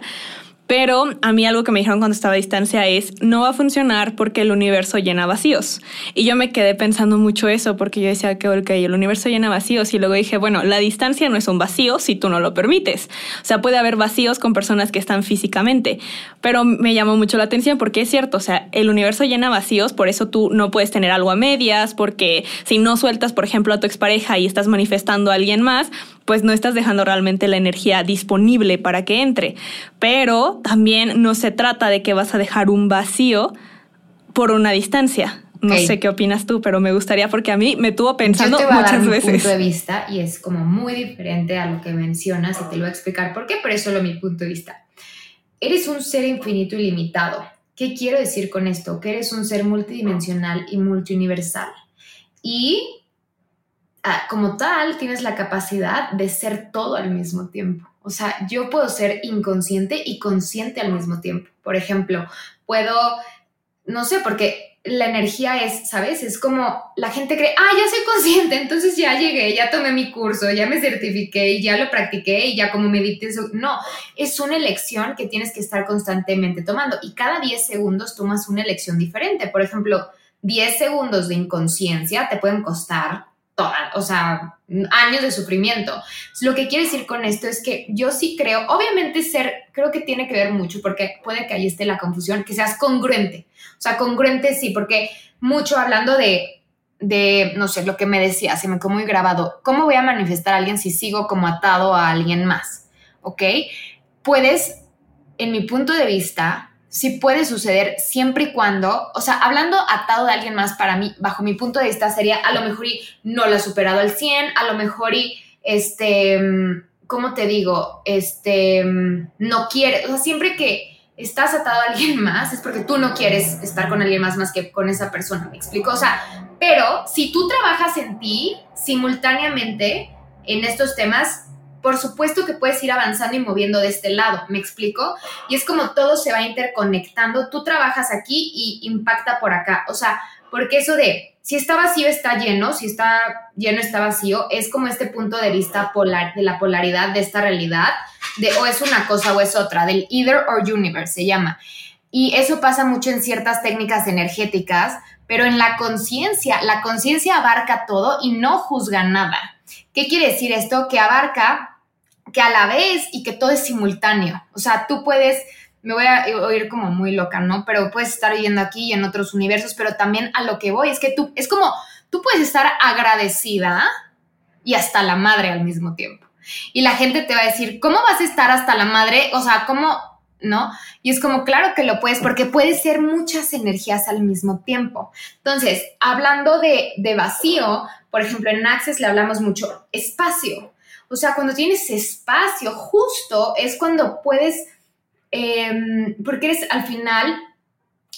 Pero a mí algo que me dijeron cuando estaba a distancia es, no va a funcionar porque el universo llena vacíos. Y yo me quedé pensando mucho eso porque yo decía que okay, el universo llena vacíos y luego dije, bueno, la distancia no es un vacío si tú no lo permites. O sea, puede haber vacíos con personas que están físicamente, pero me llamó mucho la atención porque es cierto, o sea, el universo llena vacíos, por eso tú no puedes tener algo a medias, porque si no sueltas, por ejemplo, a tu expareja y estás manifestando a alguien más, pues no estás dejando realmente la energía disponible para que entre. Pero también no se trata de que vas a dejar un vacío por una distancia. No sé qué opinas tú, pero me gustaría porque a mí me tuvo pensando Yo te voy muchas a dar mi punto de vista y es como muy diferente a lo que mencionas y te lo voy a explicar por qué, pero es solo mi punto de vista. Eres un ser infinito y limitado. ¿Qué quiero decir con esto? Que eres un ser multidimensional y multiuniversal. Y como tal, tienes la capacidad de ser todo al mismo tiempo. O sea, yo puedo ser inconsciente y consciente al mismo tiempo. Por ejemplo, puedo, no sé, porque la energía es, ¿sabes? Es como la gente cree, ah, ya soy consciente, entonces ya llegué, ya tomé mi curso, ya me certifiqué y ya lo practiqué y ya como medité. No, es una elección que tienes que estar constantemente tomando y cada 10 segundos tomas una elección diferente. Por ejemplo, 10 segundos de inconsciencia te pueden costar o sea, años de sufrimiento. Lo que quiero decir con esto es que yo sí creo, obviamente ser, creo que tiene que ver mucho, porque puede que ahí esté la confusión, que seas congruente. O sea, congruente sí, porque mucho hablando de de, no sé, lo que me decía, se me quedó muy grabado, ¿cómo voy a manifestar a alguien si sigo como atado a alguien más? ¿Ok? Puedes, en mi punto de vista, sí puede suceder siempre y cuando, o sea, hablando atado de alguien más para mí, bajo mi punto de vista sería a lo mejor y no lo ha superado al 100, a lo mejor y, este, ¿cómo te digo? Este, no quiere, o sea, siempre que estás atado a alguien más es porque tú no quieres estar con alguien más más que con esa persona, ¿me explico? O sea, pero si tú trabajas en ti simultáneamente en estos temas, por supuesto que puedes ir avanzando y moviendo de este lado, ¿me explico? Y es como todo se va interconectando, tú trabajas aquí y impacta por acá, o sea, porque eso de si está vacío está lleno, si está lleno está vacío, es como este punto de vista polar, de la polaridad de esta realidad, de o es una cosa o es otra, del either or universe se llama. Y eso pasa mucho en ciertas técnicas energéticas, pero en la conciencia, la conciencia abarca todo y no juzga nada. ¿Qué quiere decir esto? Que abarca que a la vez y que todo es simultáneo. O sea, tú puedes, me voy a oír como muy loca, ¿no? Pero puedes estar viviendo aquí y en otros universos, pero también a lo que voy es que tú, es como, tú puedes estar agradecida y hasta la madre al mismo tiempo. Y la gente te va a decir, ¿cómo vas a estar hasta la madre? O sea, ¿cómo? ¿No? Y es como, claro que lo puedes, porque puede ser muchas energías al mismo tiempo. Entonces, hablando de, vacío, por ejemplo, en Access le hablamos mucho espacio. O sea, cuando tienes espacio, justo es cuando puedes, em, porque eres al final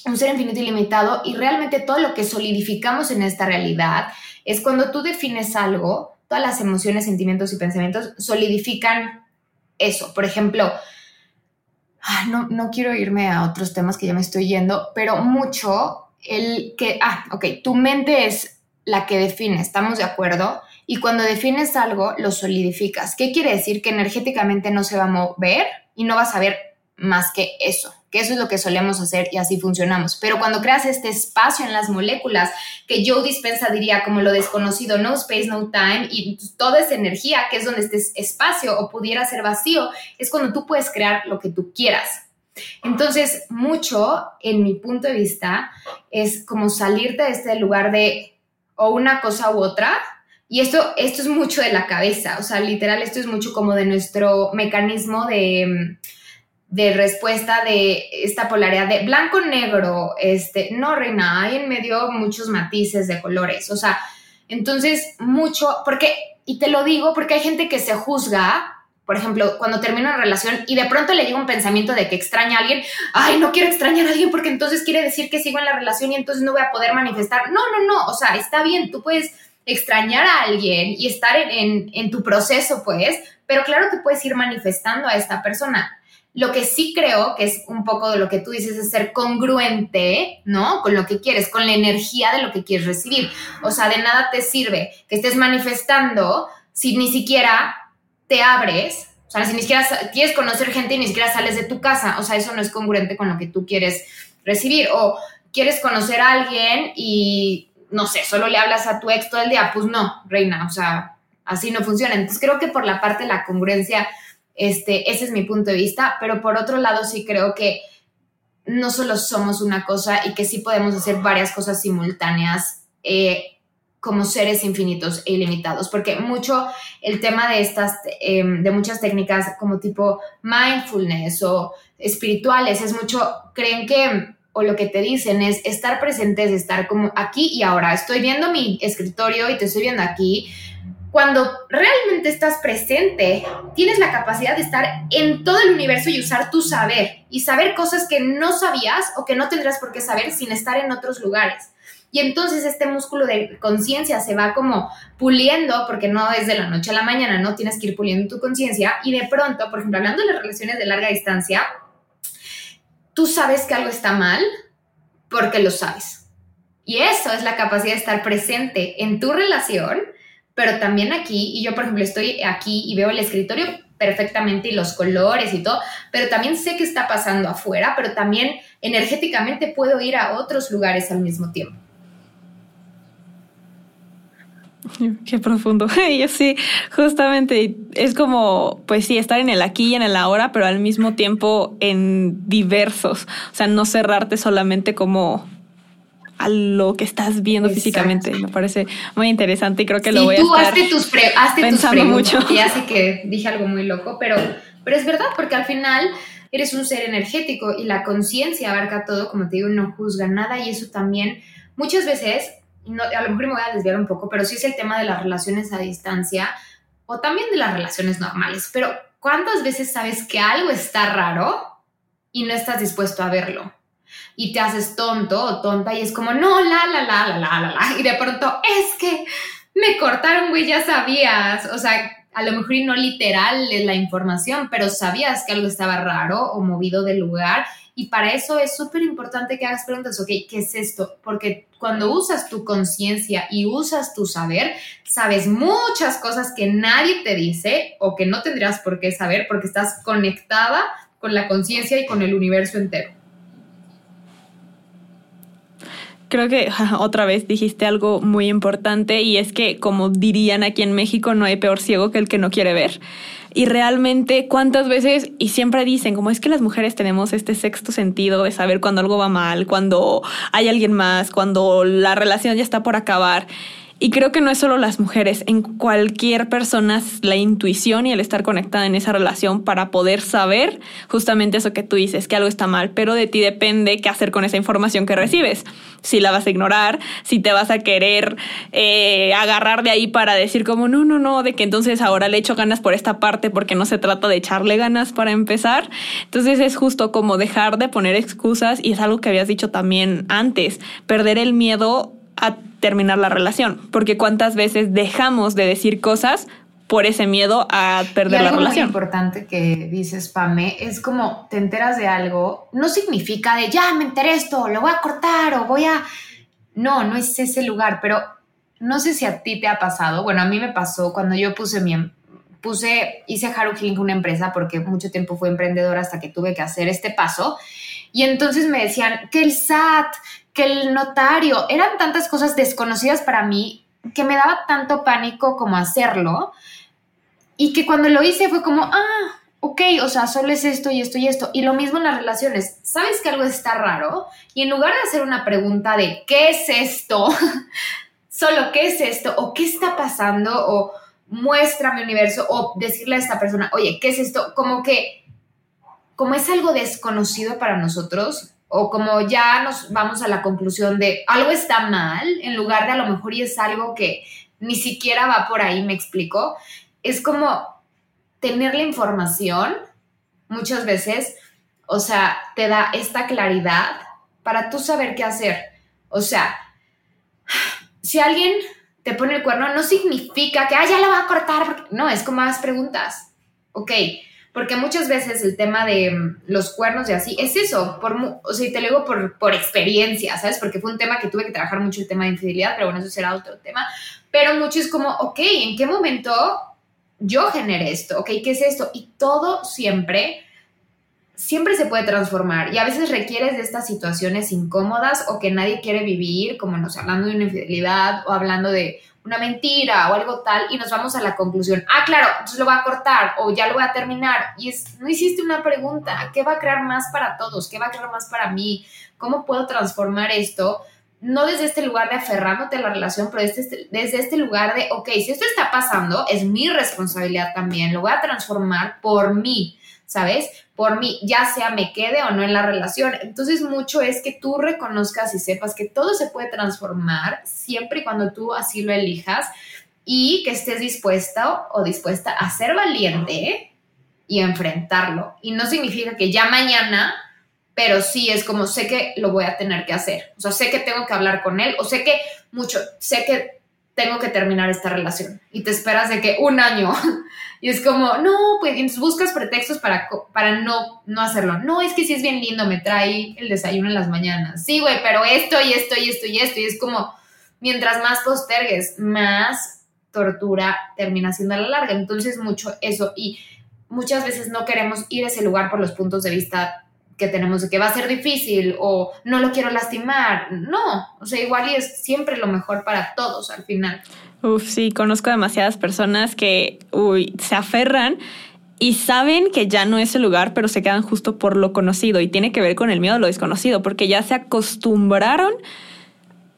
un ser infinito y limitado y realmente todo lo que solidificamos en esta realidad es cuando tú defines algo, todas las emociones, sentimientos y pensamientos solidifican eso. Por ejemplo, no, no quiero irme a otros temas que ya me estoy yendo, pero mucho el que, ah, ok, tu mente es la que define, ¿estamos de acuerdo? Y cuando defines algo, lo solidificas. ¿Qué quiere decir? Que energéticamente no se va a mover y no vas a ver más que eso, que eso es lo que solemos hacer y así funcionamos. Pero cuando creas este espacio en las moléculas, que Joe Dispensa diría como lo desconocido, no space, no time, y toda esa energía, que es donde este espacio o pudiera ser vacío, es cuando tú puedes crear lo que tú quieras. Entonces, mucho, en mi punto de vista, es como salirte de este lugar de o una cosa u otra. Y esto, esto es mucho de la cabeza, o sea, literal, esto es mucho como de nuestro mecanismo de, de respuesta de esta polaridad de blanco-negro, este, no, reina, hay en medio muchos matices de colores, o sea, entonces mucho, porque, y te lo digo porque hay gente que se juzga por ejemplo, cuando termina una relación y de pronto le llega un pensamiento de que extraña a alguien, ay, no quiero extrañar a alguien porque entonces quiere decir que sigo en la relación y entonces no voy a poder manifestar. No, no, no, o sea, está bien, tú puedes extrañar a alguien y estar en, en tu proceso, pues, pero claro que puedes ir manifestando a esta persona. Lo que sí creo que es un poco de lo que tú dices es ser congruente, ¿no? Con lo que quieres, con la energía de lo que quieres recibir. O sea, de nada te sirve que estés manifestando si ni siquiera te abres, o sea, si ni siquiera quieres conocer gente y ni siquiera sales de tu casa, o sea, eso no es congruente con lo que tú quieres recibir. O quieres conocer a alguien y, no sé, solo le hablas a tu ex todo el día, pues no, reina, o sea, así no funciona. Entonces creo que por la parte de la congruencia, este, ese es mi punto de vista, pero por otro lado sí creo que no solo somos una cosa y que sí podemos hacer varias cosas simultáneas. Eh, como seres infinitos e ilimitados, porque mucho el tema de estas, em, de muchas técnicas como tipo mindfulness o espirituales, es mucho, creen que, o lo que te dicen es estar presentes, estar como aquí y ahora, estoy viendo mi escritorio y te estoy viendo aquí. Cuando realmente estás presente, tienes la capacidad de estar en todo el universo y usar tu saber y saber cosas que no sabías o que no tendrás por qué saber sin estar en otros lugares. Y entonces este músculo de conciencia se va como puliendo, porque no es de la noche a la mañana, no tienes que ir puliendo tu conciencia. Y de pronto, por ejemplo, hablando de las relaciones de larga distancia, tú sabes que algo está mal porque lo sabes. Y eso es la capacidad de estar presente en tu relación, pero también aquí. Y yo, por ejemplo, estoy aquí y veo el escritorio perfectamente y los colores y todo, pero también sé qué está pasando afuera, pero también energéticamente puedo ir a otros lugares al mismo tiempo. Qué profundo. Y sí, justamente es como, pues sí, estar en el aquí y en el ahora, pero al mismo tiempo en diversos. O sea, no cerrarte solamente como a lo que estás viendo físicamente. Me parece muy interesante y creo que lo voy a estar hazte tus, pre hazte pensando tus mucho. Ya sé que dije algo muy loco, pero, pero es verdad, porque al final eres un ser energético y la conciencia abarca todo, como te digo, no juzga nada y eso también muchas veces, no, a lo mejor me voy a desviar un poco, pero sí es el tema de las relaciones a distancia o también de las relaciones normales, pero ¿cuántas veces sabes que algo está raro y no estás dispuesto a verlo? Y te haces tonto o tonta y es como, no, la, la, la, la, la, la, la. Y de pronto, es que me cortaron, güey, ya sabías. O sea, a lo mejor y no literal la información, pero sabías que algo estaba raro o movido del lugar. Y para eso es súper importante que hagas preguntas, ok, ¿qué es esto? Porque cuando usas tu conciencia y usas tu saber, sabes muchas cosas que nadie te dice o que no tendrías por qué saber porque estás conectada con la conciencia y con el universo entero. Creo que otra vez dijiste algo muy importante y es que, como dirían aquí en México, no hay peor ciego que el que no quiere ver. Y realmente, ¿cuántas veces? Y siempre dicen, como es que las mujeres tenemos este sexto sentido de saber cuando algo va mal, cuando hay alguien más, cuando la relación ya está por acabar. Y creo que no es solo las mujeres, en cualquier persona la intuición y el estar conectada en esa relación para poder saber justamente eso que tú dices, que algo está mal, pero de ti depende qué hacer con esa información que recibes. Si la vas a ignorar, si te vas a querer eh, agarrar de ahí para decir como, no, no, no, de que entonces ahora le echo ganas por esta parte porque no se trata de echarle ganas para empezar. Entonces es justo como dejar de poner excusas y es algo que habías dicho también antes, perder el miedo a terminar la relación, porque cuántas veces dejamos de decir cosas por ese miedo a perder y la algo relación. Muy importante que dices, Pame, es como te enteras de algo, no significa de ya me enteré esto, lo voy a cortar o voy a. No, no es ese lugar, pero no sé si a ti te ha pasado. Bueno, a mí me pasó cuando yo puse mi. em, Puse, hice Haru Healing una empresa porque mucho tiempo fui emprendedora hasta que tuve que hacer este paso. Y entonces me decían que el SAT, que el notario, eran tantas cosas desconocidas para mí que me daba tanto pánico como hacerlo. Y que cuando lo hice fue como, ah, ok, o sea, solo es esto y esto y esto. Y lo mismo en las relaciones. ¿Sabes que algo está raro? Y en lugar de hacer una pregunta de, ¿qué es esto? solo, ¿qué es esto? ¿O qué está pasando? O muéstrame universo. O decirle a esta persona, oye, ¿qué es esto? Como que, como es algo desconocido para nosotros, o como ya nos vamos a la conclusión de algo está mal, en lugar de a lo mejor y es algo que ni siquiera va por ahí, me explico, es como tener la información muchas veces, o sea, te da esta claridad para tú saber qué hacer. O sea, si alguien te pone el cuerno, no significa que, ah, ya la va a cortar, no, es como más preguntas. Ok, porque muchas veces el tema de mm, los cuernos y así es eso, por, o sea, te lo digo por, por experiencia, ¿sabes? Porque fue un tema que tuve que trabajar mucho el tema de infidelidad, pero bueno, eso será otro tema. Pero mucho es como, ok, ¿en qué momento yo generé esto? Ok, ¿qué es esto? Y todo siempre, siempre se puede transformar y a veces requieres de estas situaciones incómodas o que nadie quiere vivir, como nos hablando de una infidelidad o hablando de una mentira o algo tal y nos vamos a la conclusión, ah, claro, entonces lo voy a cortar o ya lo voy a terminar y es, no hiciste una pregunta, ¿qué va a crear más para todos? ¿Qué va a crear más para mí? ¿Cómo puedo transformar esto? No desde este lugar de aferrándote a la relación, pero desde este, desde este lugar de, ok, si esto está pasando, es mi responsabilidad también, lo voy a transformar por mí, ¿sabes? Por mí, ya sea me quede o no en la relación. Entonces mucho es que tú reconozcas y sepas que todo se puede transformar siempre y cuando tú así lo elijas y que estés dispuesta o dispuesta a ser valiente y a enfrentarlo. Y no significa que ya mañana, pero sí es como sé que lo voy a tener que hacer. O sea, sé que tengo que hablar con él o sé que mucho, sé que tengo que terminar esta relación y te esperas de que un año y es como, no, pues buscas pretextos para, para no, no hacerlo. No, es que si es bien lindo, me trae el desayuno en las mañanas. Sí, güey, pero esto y esto y esto y esto y es como, mientras más postergues, más tortura termina siendo a la larga. Entonces, mucho eso y muchas veces no queremos ir a ese lugar por los puntos de vista que tenemos de que va a ser difícil o no lo quiero lastimar. No, o sea, igual y es siempre lo mejor para todos al final. Uf, sí, conozco demasiadas personas que, uy, se aferran y saben que ya no es el lugar, pero se quedan justo por lo conocido y tiene que ver con el miedo a lo desconocido, porque ya se acostumbraron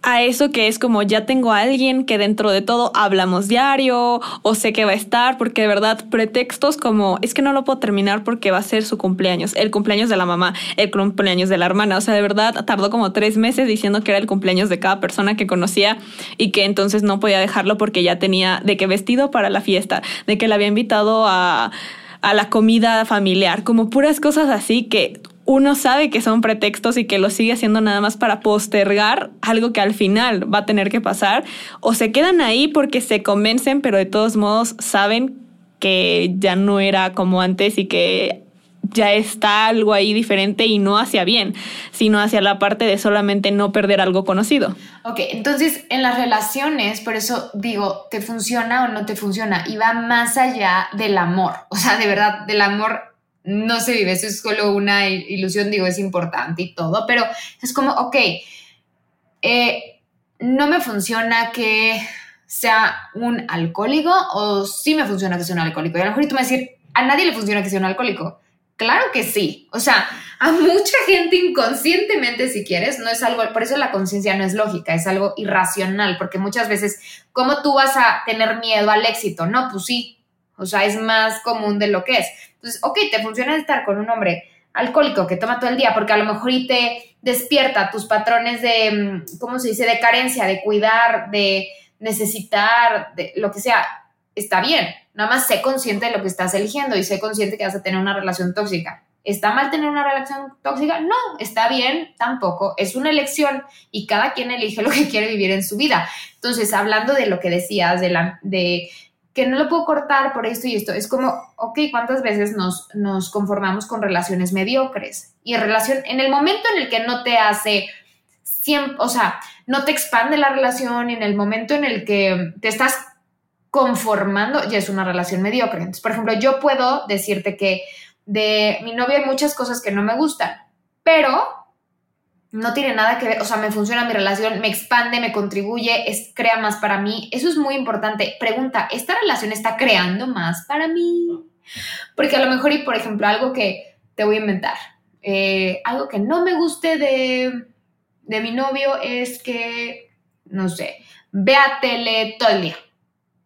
a eso que es como ya tengo a alguien que dentro de todo hablamos diario o sé que va a estar, porque de verdad pretextos como es que no lo puedo terminar porque va a ser su cumpleaños, el cumpleaños de la mamá, el cumpleaños de la hermana, o sea, de verdad tardó como tres meses diciendo que era el cumpleaños de cada persona que conocía y que entonces no podía dejarlo porque ya tenía de qué vestido para la fiesta, de que la había invitado a a la comida familiar, como puras cosas así que uno sabe que son pretextos y que lo sigue haciendo nada más para postergar algo que al final va a tener que pasar, o se quedan ahí porque se convencen, pero de todos modos saben que ya no era como antes y que ya está algo ahí diferente y no hacia bien, sino hacia la parte de solamente no perder algo conocido. Ok, entonces en las relaciones, por eso digo, te funciona o no te funciona, y va más allá del amor, o sea, de verdad, del amor no se vive, eso es solo una ilusión, digo, es importante y todo, pero es como, ok, eh, no me funciona que sea un alcohólico o sí me funciona que sea un alcohólico. Y a lo mejor tú me vas a a nadie le funciona que sea un alcohólico. Claro que sí. O sea, a mucha gente inconscientemente, si quieres, no es algo, por eso la conciencia no es lógica, es algo irracional, porque muchas veces, ¿cómo tú vas a tener miedo al éxito? No, pues sí. O sea, es más común de lo que es. Entonces, ok, te funciona estar con un hombre alcohólico que toma todo el día porque a lo mejor y te despierta tus patrones de, mm, ¿cómo se dice?, de carencia, de cuidar, de necesitar, de lo que sea, está bien. Nada más sé consciente de lo que estás eligiendo y sé consciente que vas a tener una relación tóxica. ¿Está mal tener una relación tóxica? No, está bien tampoco. Es una elección y cada quien elige lo que quiere vivir en su vida. Entonces, hablando de lo que decías, de, de que no lo puedo cortar por esto y esto. Es como, ok, ¿cuántas veces nos, nos conformamos con relaciones mediocres? Y en relación, en el momento en el que no te hace, siempre, o sea, no te expande la relación, en el momento en el que te estás conformando, ya es una relación mediocre. Entonces, por ejemplo, yo puedo decirte que de mi novia hay muchas cosas que no me gustan, pero no tiene nada que ver, o sea, me funciona mi relación, me expande, me contribuye, es, crea más para mí. Eso es muy importante. Pregunta, ¿esta relación está creando más para mí? Porque a lo mejor, y por ejemplo, algo que te voy a inventar, eh, algo que no me guste de, de mi novio es que, no sé, vea tele todo el día.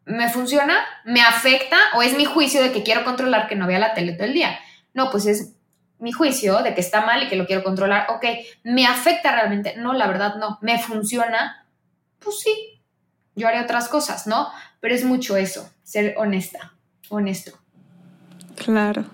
¿Me funciona? ¿Me afecta? ¿O es mi juicio de que quiero controlar que no vea la tele todo el día? No, pues es mi juicio de que está mal y que lo quiero controlar, ok, ¿me afecta realmente? No, la verdad no. ¿Me funciona? Pues sí, yo haré otras cosas, ¿no? Pero es mucho eso, ser honesta, honesto. Claro.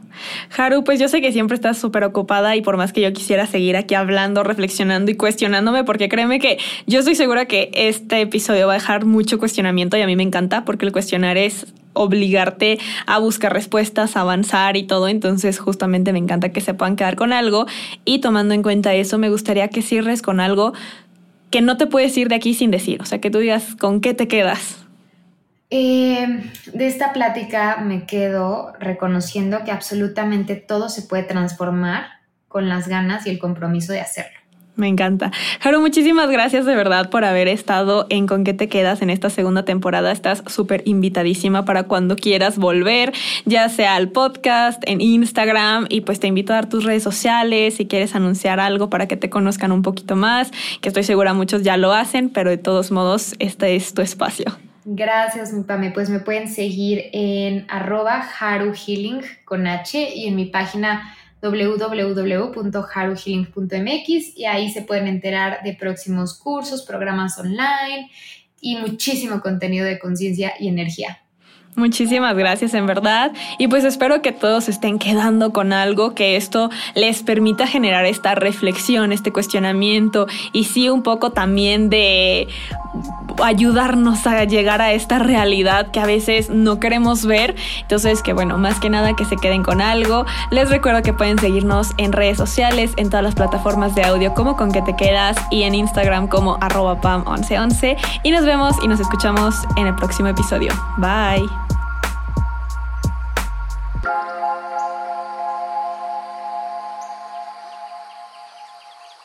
Haru, pues yo sé que siempre estás súper ocupada y por más que yo quisiera seguir aquí hablando, reflexionando y cuestionándome, porque créeme que yo estoy segura que este episodio va a dejar mucho cuestionamiento y a mí me encanta porque el cuestionar es obligarte a buscar respuestas, a avanzar y todo. Entonces justamente me encanta que se puedan quedar con algo y tomando en cuenta eso, me gustaría que cierres con algo que no te puedes ir de aquí sin decir, o sea, que tú digas con qué te quedas. Eh, de esta plática me quedo reconociendo que absolutamente todo se puede transformar con las ganas y el compromiso de hacerlo. Me encanta. Jaro, muchísimas gracias de verdad por haber estado en Con qué te quedas en esta segunda temporada. Estás súper invitadísima para cuando quieras volver, ya sea al podcast, en Instagram, y pues te invito a dar tus redes sociales si quieres anunciar algo para que te conozcan un poquito más, que estoy segura muchos ya lo hacen, pero de todos modos, este es tu espacio. Gracias, mi Pame. Pues me pueden seguir en arroba haruhealing con H y en mi página www.haruhealing.mx y ahí se pueden enterar de próximos cursos, programas online y muchísimo contenido de conciencia y energía. Muchísimas gracias, en verdad. Y pues espero que todos estén quedando con algo, que esto les permita generar esta reflexión, este cuestionamiento y sí un poco también de ayudarnos a llegar a esta realidad que a veces no queremos ver. Entonces, que bueno, más que nada que se queden con algo. Les recuerdo que pueden seguirnos en redes sociales, en todas las plataformas de audio como con que te quedas y en Instagram como arroba pam1111. Y nos vemos y nos escuchamos en el próximo episodio. Bye.